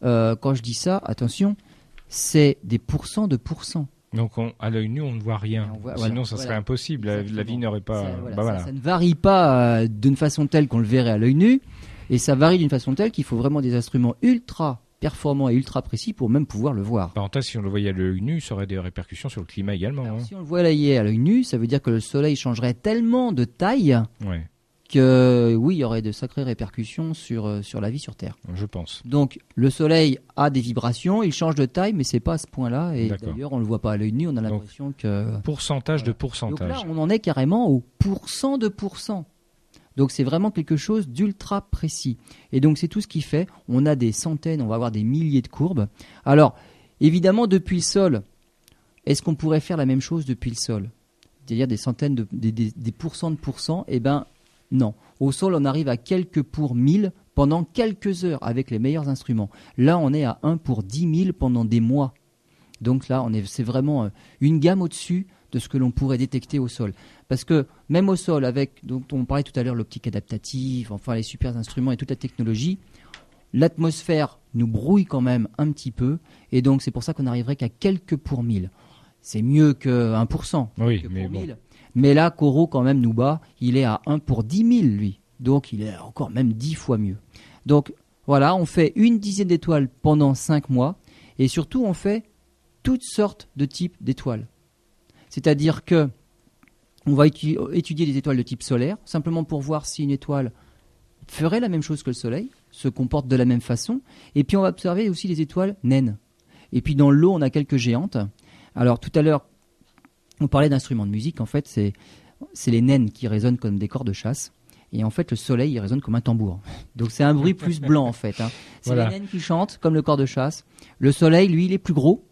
euh, quand je dis ça, attention, c'est des pourcents de pourcents. Donc à l'œil nu, on ne voit rien. Sinon, ça serait impossible. La, vie n'aurait pas. Ça, bah, ça, ne varie pas euh, d'une façon telle qu'on le verrait à l'œil nu. Et ça varie d'une façon telle qu'il faut vraiment des instruments ultra performants et ultra précis pour même pouvoir le voir. Parenthèse, si on le voyait à l'œil nu, ça aurait des répercussions sur le climat également. Hein. Si on le voyait à l'œil nu, ça veut dire que le soleil changerait tellement de taille que oui, il y aurait de sacrées répercussions sur, euh, sur la vie sur Terre. Je pense. Donc le soleil a des vibrations, il change de taille, mais c'est pas à ce point-là. Et d'ailleurs, on ne le voit pas à l'œil nu, on a l'impression que... Pourcentage de pourcentage. Donc là, on en est carrément au pourcent de pourcent. Donc c'est vraiment quelque chose d'ultra précis. Et donc c'est tout ce qui fait. On a des centaines, on va avoir des milliers de courbes. Alors évidemment depuis le sol, est-ce qu'on pourrait faire la même chose depuis le sol? C'est-à-dire des centaines de des, pourcents de pourcents? Eh ben non. Au sol, on arrive à quelques pour mille pendant quelques heures avec les meilleurs instruments. Là, on est à 1 pour 10 000 pendant des mois. Donc là, c'est vraiment euh, une gamme au-dessus de ce que l'on pourrait détecter au sol. Parce que même au sol, avec, dont on parlait tout à l'heure, l'optique adaptative, enfin les super instruments et toute la technologie, l'atmosphère nous brouille quand même un petit peu, et donc c'est pour ça qu'on n'arriverait qu'à quelques pour mille. C'est mieux que 1%. Oui, mais Mais là, Corot, quand même, nous bat. Il est à 1 pour 10 000, lui. Donc, il est encore même 10 fois mieux. Donc, voilà, on fait une dizaine d'étoiles pendant 5 mois. Et surtout, on fait toutes sortes de types d'étoiles. C'est-à-dire que on va étudier les étoiles de type solaire, simplement pour voir si une étoile ferait la même chose que le Soleil, se comporte de la même façon. Et puis on va observer aussi les étoiles naines. Et puis dans l'eau, on a quelques géantes. Alors tout à l'heure, on parlait d'instruments de musique. En fait, c'est les naines qui résonnent comme des corps de chasse. Et en fait, le soleil, il résonne comme un tambour. [laughs] Donc c'est un bruit plus blanc, en fait. Hein. C'est les naines qui chantent, comme le corps de chasse. Le soleil, lui, il est plus gros.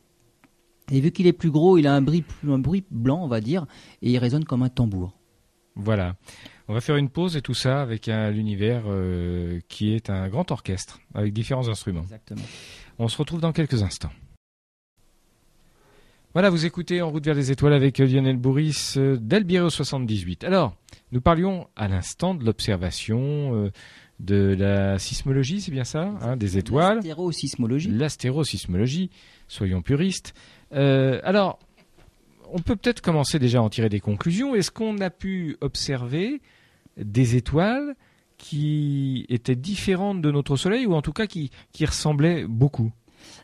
Et vu qu'il est plus gros, il a un bruit, un bruit blanc, on va dire, et il résonne comme un tambour. Voilà. On va faire une pause et tout ça avec l'univers euh, qui est un grand orchestre avec différents instruments. Exactement. On se retrouve dans quelques instants. Voilà, vous écoutez En route vers les étoiles avec Lionel Bourris euh, d'Albiro 78. Alors, nous parlions à l'instant de l'observation euh, de la sismologie, c'est bien ça hein, Des étoiles. L'astérosismologie. L'astérosismologie, soyons puristes. Euh, alors, on peut peut-être commencer déjà à en tirer des conclusions. Est-ce qu'on a pu observer des étoiles qui étaient différentes de notre Soleil ou en tout cas qui, qui ressemblaient beaucoup?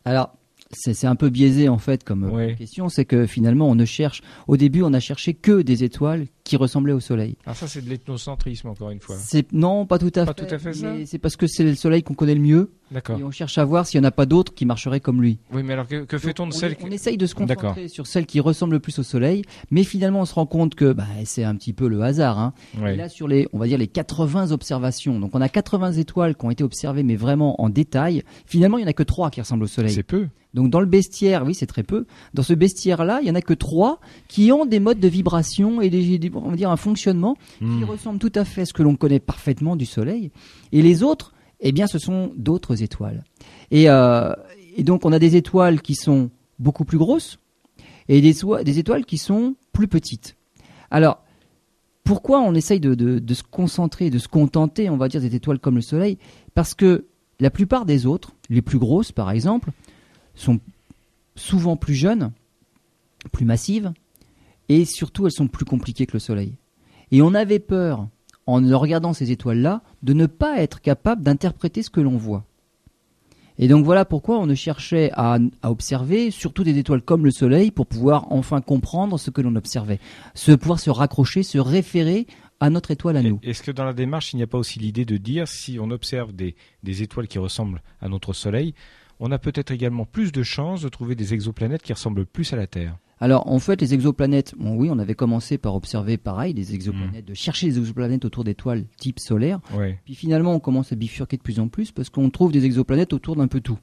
Alors, c'est un peu biaisé en fait comme question, c'est que finalement on ne cherche, au début on a cherché que des étoiles qui ressemblaient au Soleil. Ah ça c'est de l'ethnocentrisme encore une fois. Non, pas tout à pas fait. Tout à fait C'est parce que c'est le Soleil qu'on connaît le mieux. D'accord. Et on cherche à voir s'il n'y en a pas d'autres qui marcheraient comme lui. Oui, mais alors que, fait-on de celles On essaye de se concentrer sur celles qui ressemblent le plus au Soleil, mais finalement on se rend compte que bah, c'est un petit peu le hasard. Hein. Et là sur les, on va dire les 80 observations, donc on a 80 étoiles qui ont été observées, mais vraiment en détail. Finalement, il n'y en a que trois qui ressemblent au Soleil. C'est peu. Donc dans le bestiaire, oui, c'est très peu. Dans ce bestiaire-là, il y en a que trois qui ont des modes de vibration et des, on va dire un fonctionnement qui hmm. ressemble tout à fait à ce que l'on connaît parfaitement du Soleil. Et les autres, eh bien, ce sont d'autres étoiles. Euh, et, donc, on a des étoiles qui sont beaucoup plus grosses et des, des étoiles qui sont plus petites. Alors, pourquoi on essaye de, de, se concentrer, de se contenter, on va dire, des étoiles comme le Soleil? Parce que la plupart des autres, les plus grosses par exemple, sont souvent plus jeunes, plus massives, et surtout elles sont plus compliquées que le Soleil. Et on avait peur, en regardant ces étoiles-là, de ne pas être capable d'interpréter ce que l'on voit. Et donc voilà pourquoi on ne cherchait à, observer surtout des étoiles comme le Soleil pour pouvoir enfin comprendre ce que l'on observait, se pouvoir se raccrocher, se référer à notre étoile à nous. Est-ce que dans la démarche, il n'y a pas aussi l'idée de dire si on observe des, des étoiles qui ressemblent à notre Soleil, on a peut-être également plus de chances de trouver des exoplanètes qui ressemblent plus à la Terre? Alors en fait, les exoplanètes, bon oui, on avait commencé par observer pareil des exoplanètes, de chercher des exoplanètes autour d'étoiles type solaire. Puis finalement, on commence à bifurquer de plus en plus parce qu'on trouve des exoplanètes autour d'un peu tout.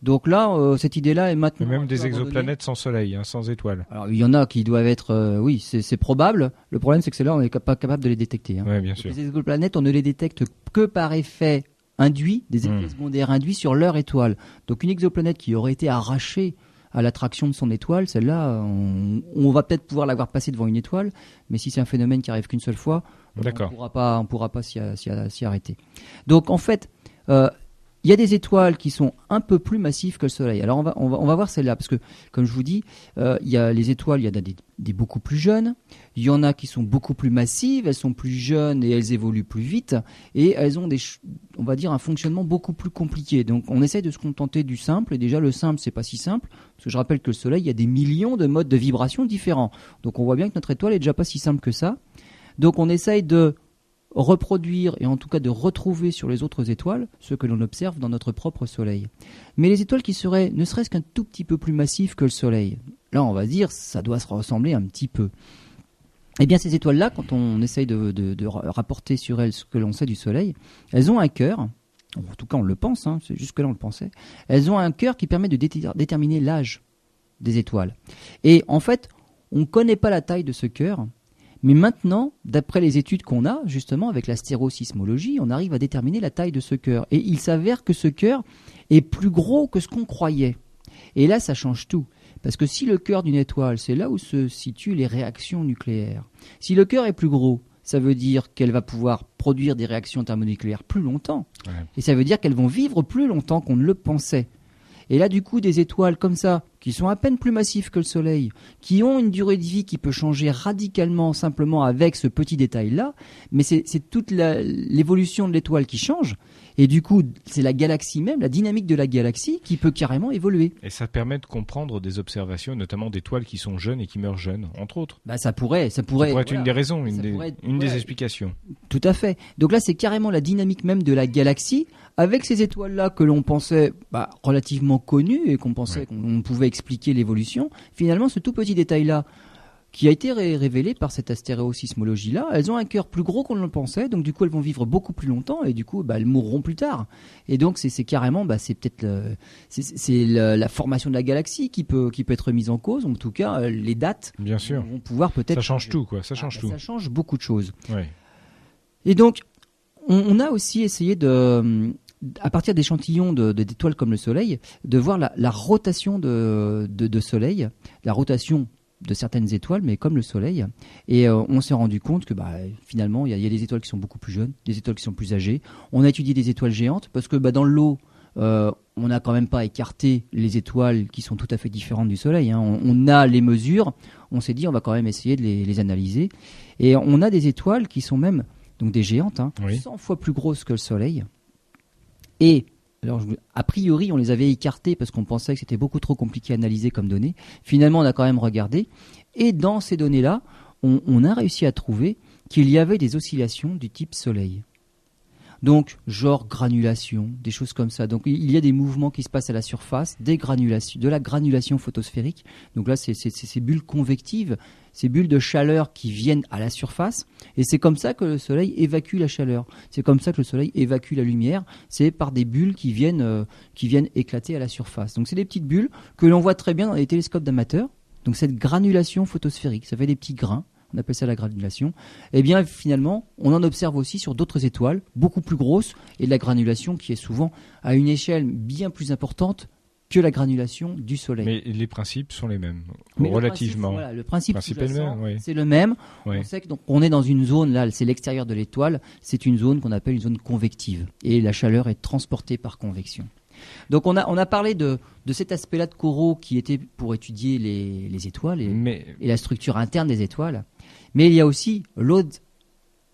Donc là, euh, cette idée-là est maintenant. même des exoplanètes sans soleil, hein, sans étoiles. Alors il y en a qui doivent être, euh, oui, c'est probable. Le problème, c'est que celles-là, on n'est pas capable de les détecter. Hein. bien sûr. Les exoplanètes, on ne les détecte que par effet induit, des effets hmm. secondaires induits sur leur étoile. Donc une exoplanète qui aurait été arrachée à l'attraction de son étoile, celle-là, on, va peut-être pouvoir la voir passer devant une étoile, mais si c'est un phénomène qui arrive qu'une seule fois, on ne pourra pas, on pourra pas s'y arrêter. Donc en fait, euh, il y a des étoiles qui sont un peu plus massives que le Soleil. Alors on va, voir celle-là, parce que comme je vous dis, euh, il y a les étoiles, il y en a des, beaucoup plus jeunes, il y en a qui sont beaucoup plus massives, elles sont plus jeunes et elles évoluent plus vite, et elles ont un fonctionnement beaucoup plus compliqué. Donc on essaye de se contenter du simple, et déjà le simple, c'est pas si simple, parce que je rappelle que le Soleil, il y a des millions de modes de vibration différents. Donc on voit bien que notre étoile est déjà pas si simple que ça. Donc on essaye de reproduire et en tout cas de retrouver sur les autres étoiles ce que l'on observe dans notre propre Soleil. Mais les étoiles qui seraient ne serait-ce qu'un tout petit peu plus massives que le Soleil, là on va dire ça doit se ressembler un petit peu. Eh bien ces étoiles-là, quand on essaye de, rapporter sur elles ce que l'on sait du Soleil, elles ont un cœur, en tout cas on le pense, hein, c'est jusque là on le pensait, elles ont un cœur qui permet de déterminer l'âge des étoiles. Et en fait, on ne connaît pas la taille de ce cœur, mais maintenant, d'après les études qu'on a, justement, avec la stérosismologie, on arrive à déterminer la taille de ce cœur. Et il s'avère que ce cœur est plus gros que ce qu'on croyait. Et là, ça change tout. Parce que si le cœur d'une étoile, c'est là où se situent les réactions nucléaires. Si le cœur est plus gros, ça veut dire qu'elle va pouvoir produire des réactions thermonucléaires plus longtemps. Et ça veut dire qu'elles vont vivre plus longtemps qu'on ne le pensait. Et là, du coup, des étoiles comme ça, qui sont à peine plus massifs que le Soleil, qui ont une durée de vie qui peut changer radicalement simplement avec ce petit détail-là, mais c'est toute l'évolution de l'étoile qui change. Et du coup, c'est la galaxie même, la dynamique de la galaxie qui peut carrément évoluer. Et ça permet de comprendre des observations, notamment d'étoiles qui sont jeunes et qui meurent jeunes, entre autres. Bah, ça pourrait, ça pourrait, être une des raisons, une, des, une des explications. Tout à fait. Donc là, c'est carrément la dynamique même de la galaxie avec ces étoiles-là que l'on pensait bah, relativement connues et qu'on pensait qu'on pouvait expliquer l'évolution, finalement, ce tout petit détail-là, qui a été révélé par cette astéréosismologie-là, elles ont un cœur plus gros qu'on ne le pensait, donc du coup elles vont vivre beaucoup plus longtemps et du coup bah, elles mourront plus tard. Et donc c'est carrément, bah, c'est peut-être c'est la formation de la galaxie qui peut qui peut être mise en cause. En tout cas, euh, les dates Bien sûr. vont pouvoir peut-être. Ça change tout quoi, ça change ah, bah, tout. Ça change beaucoup de choses. Et donc on, a aussi essayé de à partir d'échantillons d'étoiles comme le Soleil, de voir la, rotation de, de, Soleil, la rotation de certaines étoiles, mais comme le Soleil. Et euh, on s'est rendu compte que bah, finalement, il y, a des étoiles qui sont beaucoup plus jeunes, des étoiles qui sont plus âgées. On a étudié des étoiles géantes parce que bah, dans l'eau, euh, on n'a quand même pas écarté les étoiles qui sont tout à fait différentes du Soleil. Hein. On, a les mesures. On s'est dit, on va quand même essayer de les, analyser. Et on a des étoiles qui sont même donc des géantes, hein, 100 fois plus grosses que le Soleil, et alors, a priori, on les avait écartés parce qu'on pensait que c'était beaucoup trop compliqué à analyser comme données. Finalement, on a quand même regardé. Et dans ces données-là, on, a réussi à trouver qu'il y avait des oscillations du type Soleil. Donc, genre granulation, des choses comme ça. Donc, il y a des mouvements qui se passent à la surface, de la granulation photosphérique. Donc là, c'est ces bulles convectives, ces bulles de chaleur qui viennent à la surface. Et c'est comme ça que le Soleil évacue la chaleur. C'est comme ça que le Soleil évacue la lumière. C'est par des bulles qui viennent, euh, qui viennent éclater à la surface. Donc, c'est des petites bulles que l'on voit très bien dans les télescopes d'amateurs. Donc, cette granulation photosphérique, ça fait des petits grains on appelle ça la granulation, eh bien finalement, on en observe aussi sur d'autres étoiles, beaucoup plus grosses, et de la granulation qui est souvent à une échelle bien plus importante que la granulation du Soleil. Mais les principes sont les mêmes, relativement. Le principe, principe, c'est le même. On sait que donc on est dans une zone là, c'est l'extérieur de l'étoile, c'est une zone qu'on appelle une zone convective, et la chaleur est transportée par convection. Donc on a, on a parlé de, de cet aspect-là de Corot qui était pour étudier les, les étoiles et, et, la structure interne des étoiles. Mais il y a aussi l'autre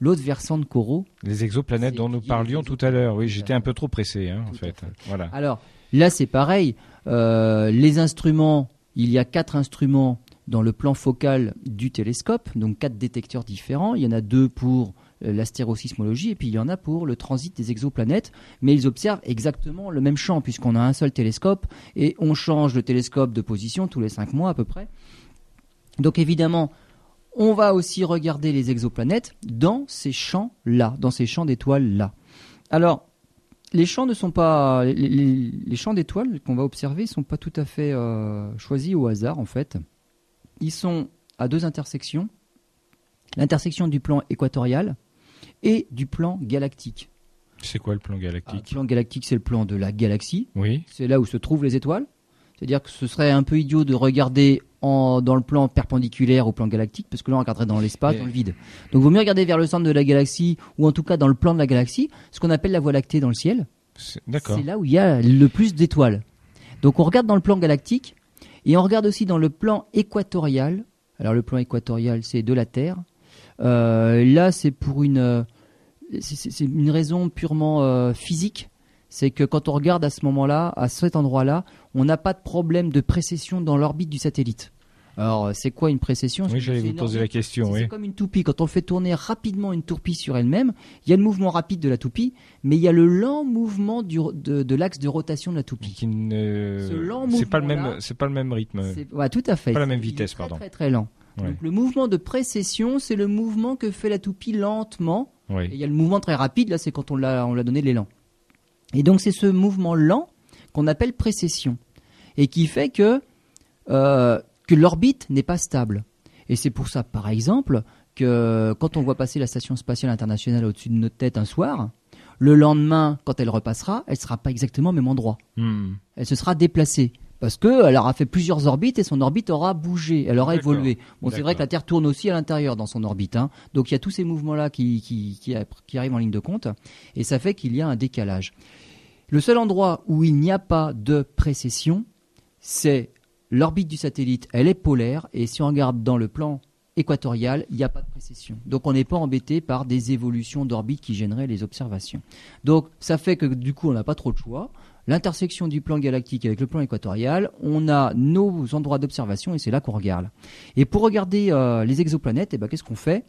l'autre versant de Corot. Les exoplanètes dont nous parlions tout à l'heure. Oui, j'étais un peu trop pressé, hein, en fait. Voilà. Alors là, c'est pareil. Euh, les instruments, il y a quatre instruments dans le plan focal du télescope, donc quatre détecteurs différents. Il y en a deux pour euh, l'astérosismologie et puis il y en a pour le transit des exoplanètes, mais ils observent exactement le même champ puisqu'on a un seul télescope et on change le télescope de position tous les cinq mois à peu près. Donc évidemment, on va aussi regarder les exoplanètes dans ces champs-là, dans ces champs d'étoiles-là. Alors, les champs ne sont pas, les, champs d'étoiles qu'on va observer sont pas tout à fait euh, choisis au hasard en fait. Ils sont à deux intersections, l'intersection du plan équatorial et du plan galactique. C'est quoi le plan galactique? Le plan galactique, c'est le plan de la galaxie. Oui. C'est là où se trouvent les étoiles. C'est-à-dire que ce serait un peu idiot de regarder dans le plan perpendiculaire au plan galactique, parce que là on regarderait dans l'espace, dans le vide. Donc il vaut mieux regarder vers le centre de la galaxie, ou en tout cas dans le plan de la galaxie, ce qu'on appelle la Voie lactée dans le ciel. C'est là où il y a le plus d'étoiles. Donc on regarde dans le plan galactique, et on regarde aussi dans le plan équatorial. Alors le plan équatorial, c'est de la Terre. Euh, là, c'est pour une, c'est une raison purement euh, physique c'est que quand on regarde à ce moment-là, à cet endroit-là, on n'a pas de problème de précession dans l'orbite du satellite. Alors, c'est quoi une précession? Oui, j'allais vous poser la question. C'est comme une toupie. Quand on fait tourner rapidement une toupie sur elle-même, il y a le mouvement rapide de la toupie, mais il y a le lent mouvement de, l'axe de rotation de la toupie. C'est pas le même, c'est pas le même rythme. Ouais, tout à fait. Pas la même vitesse, pardon. Très très lent. Donc le mouvement de précession, c'est le mouvement que fait la toupie lentement. Et il y a le mouvement très rapide. Là, c'est quand on l'a, on l'a donné l'élan. Et donc c'est ce mouvement lent qu'on appelle précession et qui fait que, euh, que l'orbite n'est pas stable. Et c'est pour ça, par exemple, que quand on voit passer la station spatiale internationale au-dessus de notre tête un soir, le lendemain, quand elle repassera, elle ne sera pas exactement au même endroit. Hmm. Elle se sera déplacée. Parce qu'elle aura fait plusieurs orbites et son orbite aura bougé, elle aura évolué. Bon, c'est vrai que la Terre tourne aussi à l'intérieur dans son orbite. Hein. Donc il y a tous ces mouvements-là qui, qui, qui arrivent en ligne de compte. Et ça fait qu'il y a un décalage. Le seul endroit où il n'y a pas de précession, c'est l'orbite du satellite, elle est polaire, et si on regarde dans le plan équatorial, il n'y a pas de précession. Donc on n'est pas embêté par des évolutions d'orbite qui gêneraient les observations. Donc ça fait que du coup on n'a pas trop de choix. L'intersection du plan galactique avec le plan équatorial, on a nos endroits d'observation et c'est là qu'on regarde. Et pour regarder euh, les exoplanètes, eh ben, qu'est-ce qu'on fait?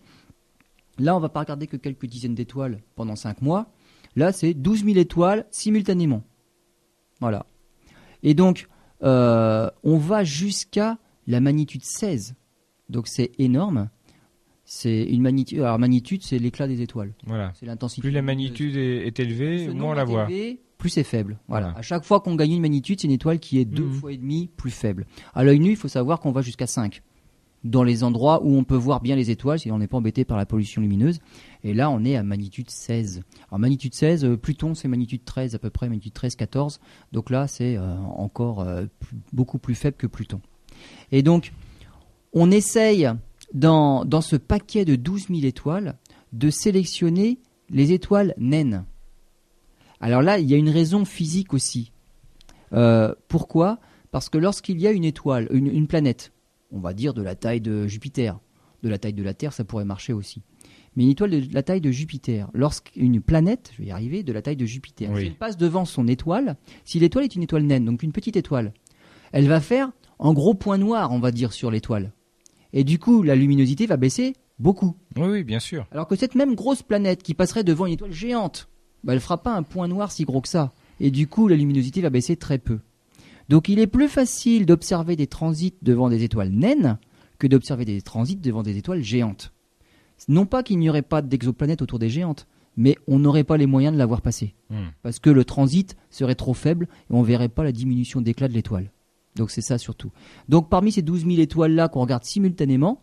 Là, on va pas regarder que quelques dizaines d'étoiles pendant 5 mois. Là, c'est 12 000 étoiles simultanément. Voilà. Et donc, euh, on va jusqu'à la magnitude 16. Donc c'est énorme. C'est une magnitude. Alors magnitude, c'est l'éclat des étoiles. Voilà. C'est l'intensité. Plus la magnitude est, élevée, moins on la voit. plus c'est faible. Voilà. À chaque fois qu'on gagne une magnitude, c'est une étoile qui est deux mhm. fois et demi plus faible. À l'œil nu, il faut savoir qu'on va jusqu'à 5 dans les endroits où on peut voir bien les étoiles, si on n'est pas embêté par la pollution lumineuse. Et là, on est à magnitude 16. Alors magnitude 16, euh, Pluton, c'est magnitude 13 à peu près, magnitude 13, 14. Donc là, c'est euh, encore euh, beaucoup plus faible que Pluton. Et donc, on essaye, dans, dans ce paquet de 12 000 étoiles, de sélectionner les étoiles naines. Alors là, il y a une raison physique aussi. pourquoi? Parce que lorsqu'il y a une étoile, une planète, on va dire de la taille de Jupiter. De la taille de la Terre, ça pourrait marcher aussi. Mais une étoile de la taille de Jupiter, lorsqu'une planète, je vais y arriver, de la taille de Jupiter, si elle passe devant son étoile, si l'étoile est une étoile naine, donc une petite étoile, elle va faire un gros point noir, on va dire, sur l'étoile. Et du coup, la luminosité va baisser beaucoup. Oui, oui, bien sûr. Alors que cette même grosse planète qui passerait devant une étoile géante, bah, elle ne fera pas un point noir si gros que ça. Et du coup, la luminosité va baisser très peu. Donc il est plus facile d'observer des transits devant des étoiles naines que d'observer des transits devant des étoiles géantes. Non pas qu'il n'y aurait pas d'exoplanètes autour des géantes, mais on n'aurait pas les moyens de la voir passer. Hmm. Parce que le transit serait trop faible et on ne verrait pas la diminution d'éclat de l'étoile. Donc c'est ça surtout. Donc parmi ces 12 000 étoiles-là qu'on regarde simultanément,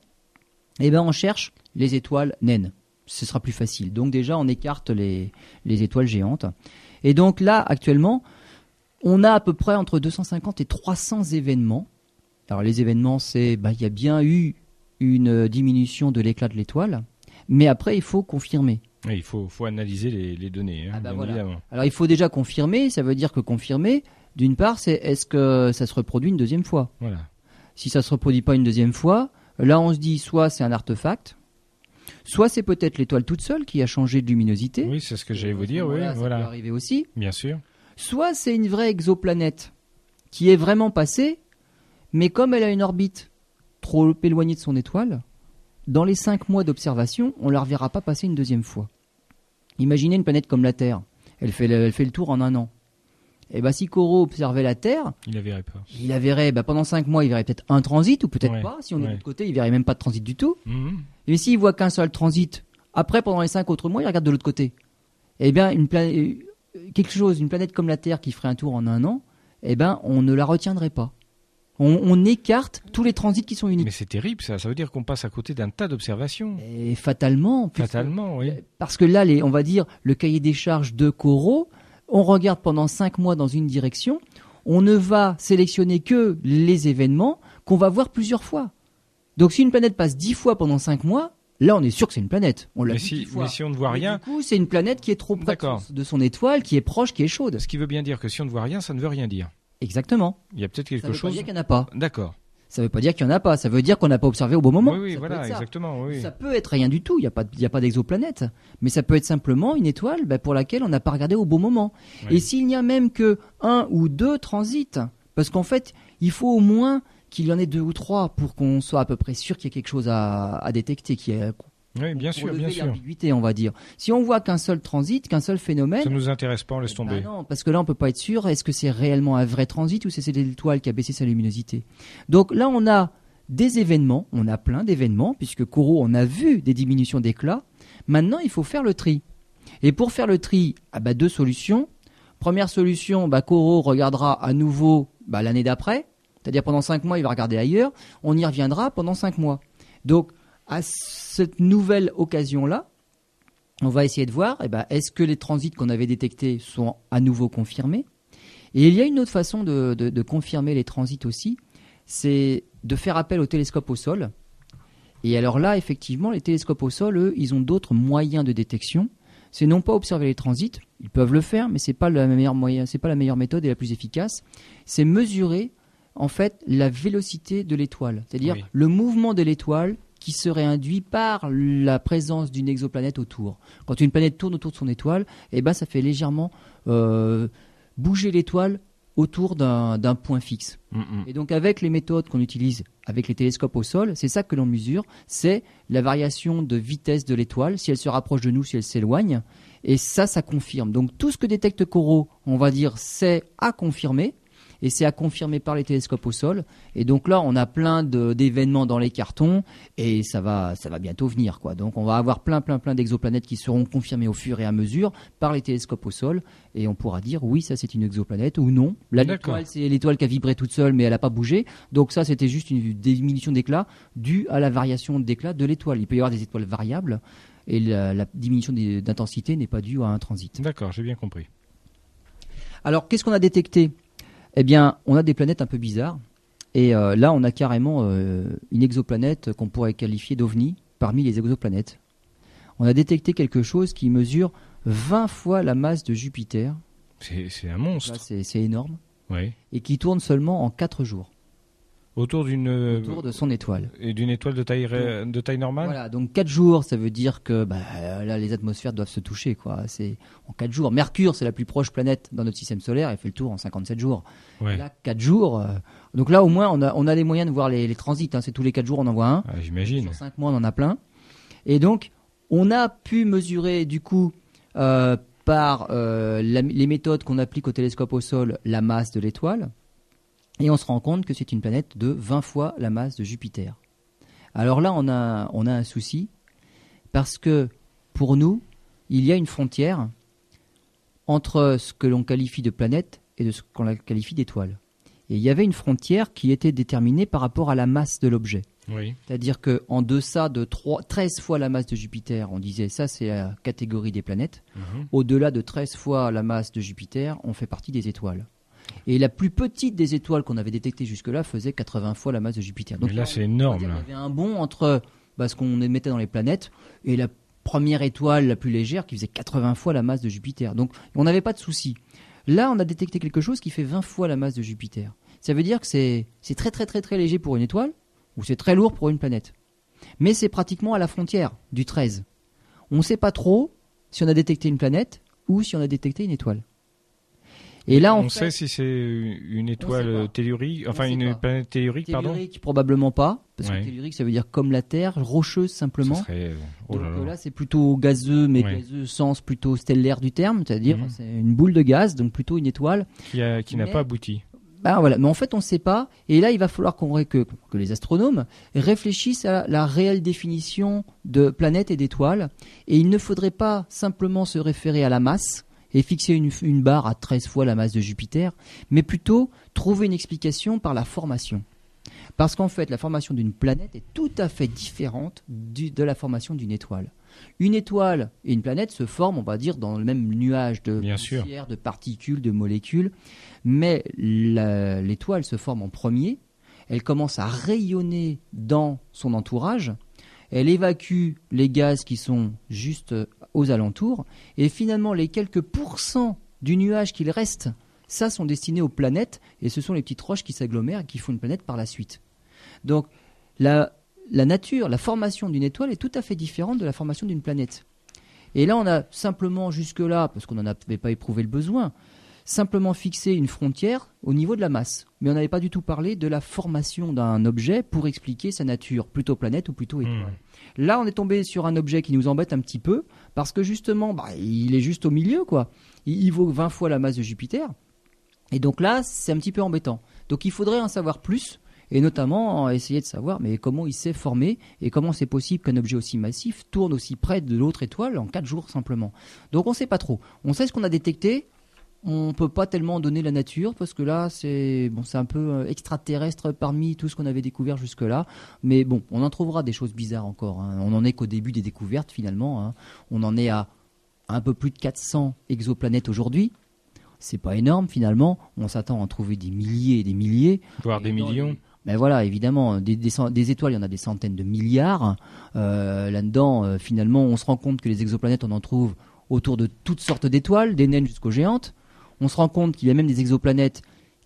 eh ben on cherche les étoiles naines. Ce sera plus facile. Donc déjà on écarte les, les étoiles géantes. Et donc là actuellement, on a à peu près entre 250 et 300 événements. Alors les événements, c'est bah, il y a bien eu une diminution de l'éclat de l'étoile, mais après il faut confirmer. il faut, analyser les, données, hein, ah bah Alors il faut déjà confirmer, ça veut dire que confirmer, d'une part, c'est est-ce que ça se reproduit une deuxième fois? Voilà. Si ça se reproduit pas une deuxième fois, là on se dit soit c'est un artefact, soit c'est peut-être l'étoile toute seule qui a changé de luminosité. Oui, c'est ce que j'allais vous dire, oui, ça voilà. Peut arriver aussi. Bien sûr. Soit c'est une vraie exoplanète qui est vraiment passée, mais comme elle a une orbite trop éloignée de son étoile, dans les cinq mois d'observation, on ne la reverra pas passer une deuxième fois. Imaginez une planète comme la Terre. Elle fait le, fait le tour en un an. Et eh bien, si Corot observait la Terre, il la verrait pas. Il la verrait bah, pendant cinq mois, il verrait peut-être un transit ou peut-être pas. Si on est de l'autre côté, il verrait même pas de transit du tout. Mhm. Et s'il voit qu'un seul transit, après pendant les cinq autres mois, il regarde de l'autre côté. Eh bien, une planète quelque chose, une planète comme la Terre qui ferait un tour en un an, eh ben, on ne la retiendrait pas. On, écarte tous les transits qui sont uniques. Mais c'est terrible ça, ça veut dire qu'on passe à côté d'un tas d'observations. Et fatalement. Fatalement, oui. Parce que là, les, on va dire, le cahier des charges de Corot, on regarde pendant cinq mois dans une direction, on ne va sélectionner que les événements qu'on va voir plusieurs fois. Donc si une planète passe dix fois pendant cinq mois, Là, on est sûr que c'est une planète. On l'a mais, si, mais si on ne voit rien. Du coup, c'est une planète qui est trop près de son étoile, qui est proche, qui est chaude. Ce qui veut bien dire que si on ne voit rien, ça ne veut rien dire. Exactement. Il y a peut-être quelque chose. Ça veut pas dire qu'il n'y en a pas. D'accord. Ça ne veut pas dire qu'il n'y en a pas. Ça veut dire qu'on n'a pas observé au bon moment. Oui, oui, voilà, exactement. Oui. Ça peut être rien du tout. Il n'y a pas, a pas d'exoplanète. Mais ça peut être simplement une étoile bah, pour laquelle on n'a pas regardé au bon moment. Et s'il n'y a même que un ou deux transits, parce qu'en fait, il faut au moins qu'il y en ait deux ou trois pour qu'on soit à peu près sûr qu'il y a quelque chose à, à détecter, qui est oui, bien sûr, bien sûr. on va dire. Si on voit qu'un seul transit, qu'un seul phénomène, ça nous intéresse pas, on laisse tomber. Bah non, parce que là, on peut pas être sûr. Est-ce que c'est réellement un vrai transit ou c'est l'étoile qui a baissé sa luminosité Donc là, on a des événements, on a plein d'événements puisque Corot, on a vu des diminutions d'éclat. Maintenant, il faut faire le tri. Et pour faire le tri, ah bah, deux solutions. Première solution, bah, Corot regardera à nouveau bah, l'année d'après, c'est-à-dire pendant cinq mois, il va regarder ailleurs. On y reviendra pendant cinq mois. Donc à cette nouvelle occasion-là, on va essayer de voir, eh ben, est-ce que les transits qu'on avait détectés sont à nouveau confirmés? Et il y a une autre façon de, confirmer les transits aussi, c'est de faire appel au télescope au sol. Et alors là, effectivement, les télescopes au sol, eux, ils ont d'autres moyens de détection. C'est non pas observer les transits, ils peuvent le faire, mais pas meilleur moyen, c'est pas la meilleure méthode et la plus efficace. C'est mesurer en fait la vélocité de l'étoile, c'est-à-dire le mouvement de l'étoile qui serait induit par la présence d'une exoplanète autour. Quand une planète tourne autour de son étoile, eh ben, ça fait légèrement euh, bouger l'étoile autour d'un point fixe. Mm, mm. Et donc avec les méthodes qu'on utilise avec les télescopes au sol, c'est ça que l'on mesure, c'est la variation de vitesse de l'étoile, si elle se rapproche de nous, si elle s'éloigne. Et ça, ça confirme. Donc tout ce que détecte Corot, on va dire, c'est à confirmer et c'est à confirmer par les télescopes au sol. Et donc là, on a plein d'événements dans les cartons et ça va, ça va bientôt venir. Quoi. Donc on va avoir plein, plein, plein d'exoplanètes qui seront confirmées au fur et à mesure par les télescopes au sol et on pourra dire oui, ça c'est une exoplanète ou non. La l'étoile, c'est l'étoile qui a vibré toute seule mais elle n'a pas bougé. Donc ça, c'était juste une diminution d'éclat due à la variation d'éclat de l'étoile. Il peut y avoir des étoiles variables et la, la diminution d'intensité n'est pas due à un transit. D'accord, j'ai bien compris. Alors, qu'est-ce qu'on a détecté? Eh bien, on a des planètes un peu bizarres. Et euh, là, on a carrément euh, une exoplanète qu'on pourrait qualifier d'ovni parmi les exoplanètes. On a détecté quelque chose qui mesure 20 fois la masse de Jupiter. C'est un monstre. C'est énorme. Et qui tourne seulement en 4 jours. Autour d'une autour de son étoile. Et d'une étoile de taille de taille normale. Voilà, donc 4 jours, ça veut dire que bah, là les atmosphères doivent se toucher quoi. C'est en 4 jours. Mercure, c'est la plus proche planète dans notre système solaire, elle fait le tour en 57 jours. Là 4 jours. Euh, donc là au moins on a on a les moyens de voir les, transits hein. c'est tous les 4 jours on en voit un. Ah, j'imagine. Sur 5 mois on en a plein. Et donc on a pu mesurer du coup euh, par euh, les méthodes qu'on applique au télescope au sol la masse de l'étoile. Et on se rend compte que c'est une planète de 20 fois la masse de Jupiter. Alors là, on a, on a un souci, parce que pour nous, il y a une frontière entre ce que l'on qualifie de planète et de ce qu'on qualifie d'étoile. Et il y avait une frontière qui était déterminée par rapport à la masse de l'objet. C'est-à-dire qu'en deçà de 3, 13 fois la masse de Jupiter, on disait ça c'est la catégorie des planètes. Mhm. Au-delà de 13 fois la masse de Jupiter, on fait partie des étoiles. Et la plus petite des étoiles qu'on avait détectées jusque-là faisait 80 fois la masse de Jupiter. Donc là, c'est énorme. Il y avait un bond entre bah, ce qu'on émettait dans les planètes et la première étoile la plus légère qui faisait 80 fois la masse de Jupiter. Donc on n'avait pas de souci. Là, on a détecté quelque chose qui fait 20 fois la masse de Jupiter. Ça veut dire que c'est très très très très léger pour une étoile ou c'est très lourd pour une planète. Mais c'est pratiquement à la frontière du 13. On ne sait pas trop si on a détecté une planète ou si on a détecté une étoile. Et là, on, sait si c'est une étoile tellurique, enfin une planète tellurique, tellurique probablement pas, parce que tellurique ça veut dire comme la Terre, rocheuse simplement. Oh Donc là, là c'est plutôt gazeux, mais gazeux sens plutôt stellaire du terme, c'est-à-dire mhm. c'est une boule de gaz, donc plutôt une étoile. Qui, n'a pas abouti. Ben voilà, mais en fait on ne sait pas. Et là, il va falloir qu'on que, que les astronomes réfléchissent à la réelle définition de planète et d'étoile. Et il ne faudrait pas simplement se référer à la masse et fixer une, barre à 13 fois la masse de Jupiter, mais plutôt trouver une explication par la formation. Parce qu'en fait, la formation d'une planète est tout à fait différente de la formation d'une étoile. Une étoile et une planète se forment, on va dire, dans le même nuage de poussière, de particules, de molécules, mais l'étoile se forme en premier, elle commence à rayonner dans son entourage, elle évacue les gaz qui sont juste aux alentours, et finalement les quelques pourcents du nuage qu'il reste, ça sont destinés aux planètes, et ce sont les petites roches qui s'agglomèrent et qui font une planète par la suite. Donc la, la nature, la formation d'une étoile est tout à fait différente de la formation d'une planète. Et là, on a simplement jusque-là, parce qu'on n'en avait pas éprouvé le besoin, simplement fixé une frontière au niveau de la masse. Mais on n'avait pas du tout parlé de la formation d'un objet pour expliquer sa nature, plutôt planète ou plutôt étoile. Hmm. Là, on est tombé sur un objet qui nous embête un petit peu, parce que justement, bah, il est juste au milieu, quoi. Il, vaut 20 fois la masse de Jupiter. Et donc là, c'est un petit peu embêtant. Donc il faudrait en savoir plus, et notamment essayer de savoir mais comment il s'est formé et comment c'est possible qu'un objet aussi massif tourne aussi près de l'autre étoile en 4 jours simplement. Donc on ne sait pas trop. On sait ce qu'on a détecté, on peut pas tellement donner la nature parce que là c'est bon c'est un peu euh, extraterrestre parmi tout ce qu'on avait découvert jusque là mais bon on en trouvera des choses bizarres encore hein. on en est qu'au début des découvertes finalement hein. on en est à un peu plus de 400 exoplanètes aujourd'hui. C'est pas énorme finalement. On s'attend à en trouver des milliers et des milliers. Voire des millions. Mais voilà, évidemment, des, étoiles, il y en a des centaines de milliards. Euh, là-dedans, euh, finalement, on se rend compte que les exoplanètes, on en trouve autour de toutes sortes d'étoiles, des naines jusqu'aux géantes on se rend compte qu'il y a même des exoplanètes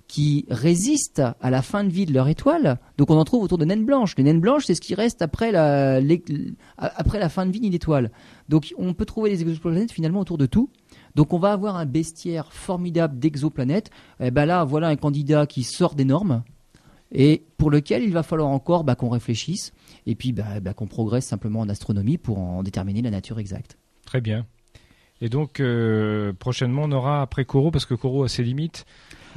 qui résistent à la fin de vie de leur étoile. Donc on en trouve autour de naines blanches. Les naines blanches, c'est ce qui reste après la, fin de vie d'une étoile. Donc on peut trouver les exoplanètes finalement autour de tout. Donc on va avoir un bestiaire formidable d'exoplanètes. Et eh ben là, voilà un candidat qui sort des normes et pour lequel il va falloir encore bah, qu'on réfléchisse et puis bah, bah, qu'on progresse simplement en astronomie pour en déterminer la nature exacte. Très bien. Et donc euh, prochainement, on aura après Coro, parce que Coro a ses limites,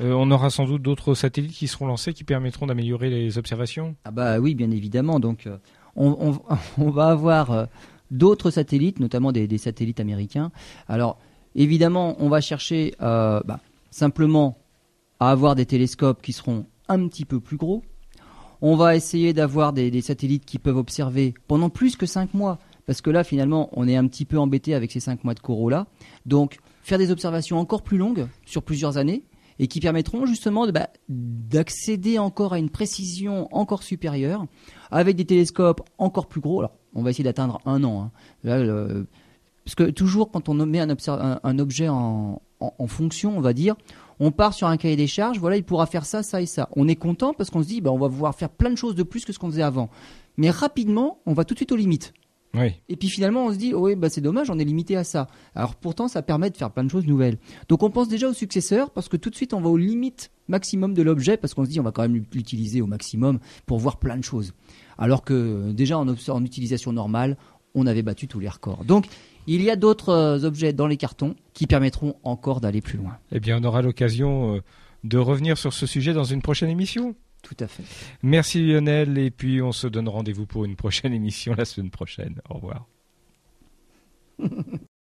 euh, on aura sans doute d'autres satellites qui seront lancés qui permettront d'améliorer les observations. Ah bah oui, bien évidemment. Donc euh, on, [laughs] va avoir d'autres satellites, notamment des, satellites américains. Alors évidemment, on va chercher bah, simplement à avoir des télescopes qui seront un petit peu plus gros. On va essayer d'avoir des, satellites qui peuvent observer pendant plus que 5 mois, parce que là, finalement, on est un petit peu embêté avec ces 5 mois de coraux là. Donc, faire des observations encore plus longues, sur plusieurs années, et qui permettront justement bah, d'accéder encore à une précision encore supérieure, avec des télescopes encore plus gros. Alors, on va essayer d'atteindre un an. Hein. parce que toujours, quand on met un, objet en fonction, on va dire, on part sur un cahier des charges, voilà, il pourra faire ça, ça et ça. On est content parce qu'on se dit, bah, on va pouvoir faire plein de choses de plus que ce qu'on faisait avant. Mais rapidement, on va tout de suite aux limites. Et puis finalement, on se dit, oh oui, bah c'est dommage, on est limité à ça. Alors pourtant, ça permet de faire plein de choses nouvelles. Donc on pense déjà au successeur parce que tout de suite, on va aux limites maximum de l'objet parce qu'on se dit, on va quand même l'utiliser au maximum pour voir plein de choses. Alors que déjà en, en utilisation normale, on avait battu tous les records. Donc il y a d'autres euh, objets dans les cartons qui permettront encore d'aller plus loin. Eh bien, on aura l'occasion euh, de revenir sur ce sujet dans une prochaine émission. Tout à fait. Merci Lionel, et puis on se donne rendez-vous pour une prochaine [laughs] émission la semaine prochaine. Au revoir. [laughs]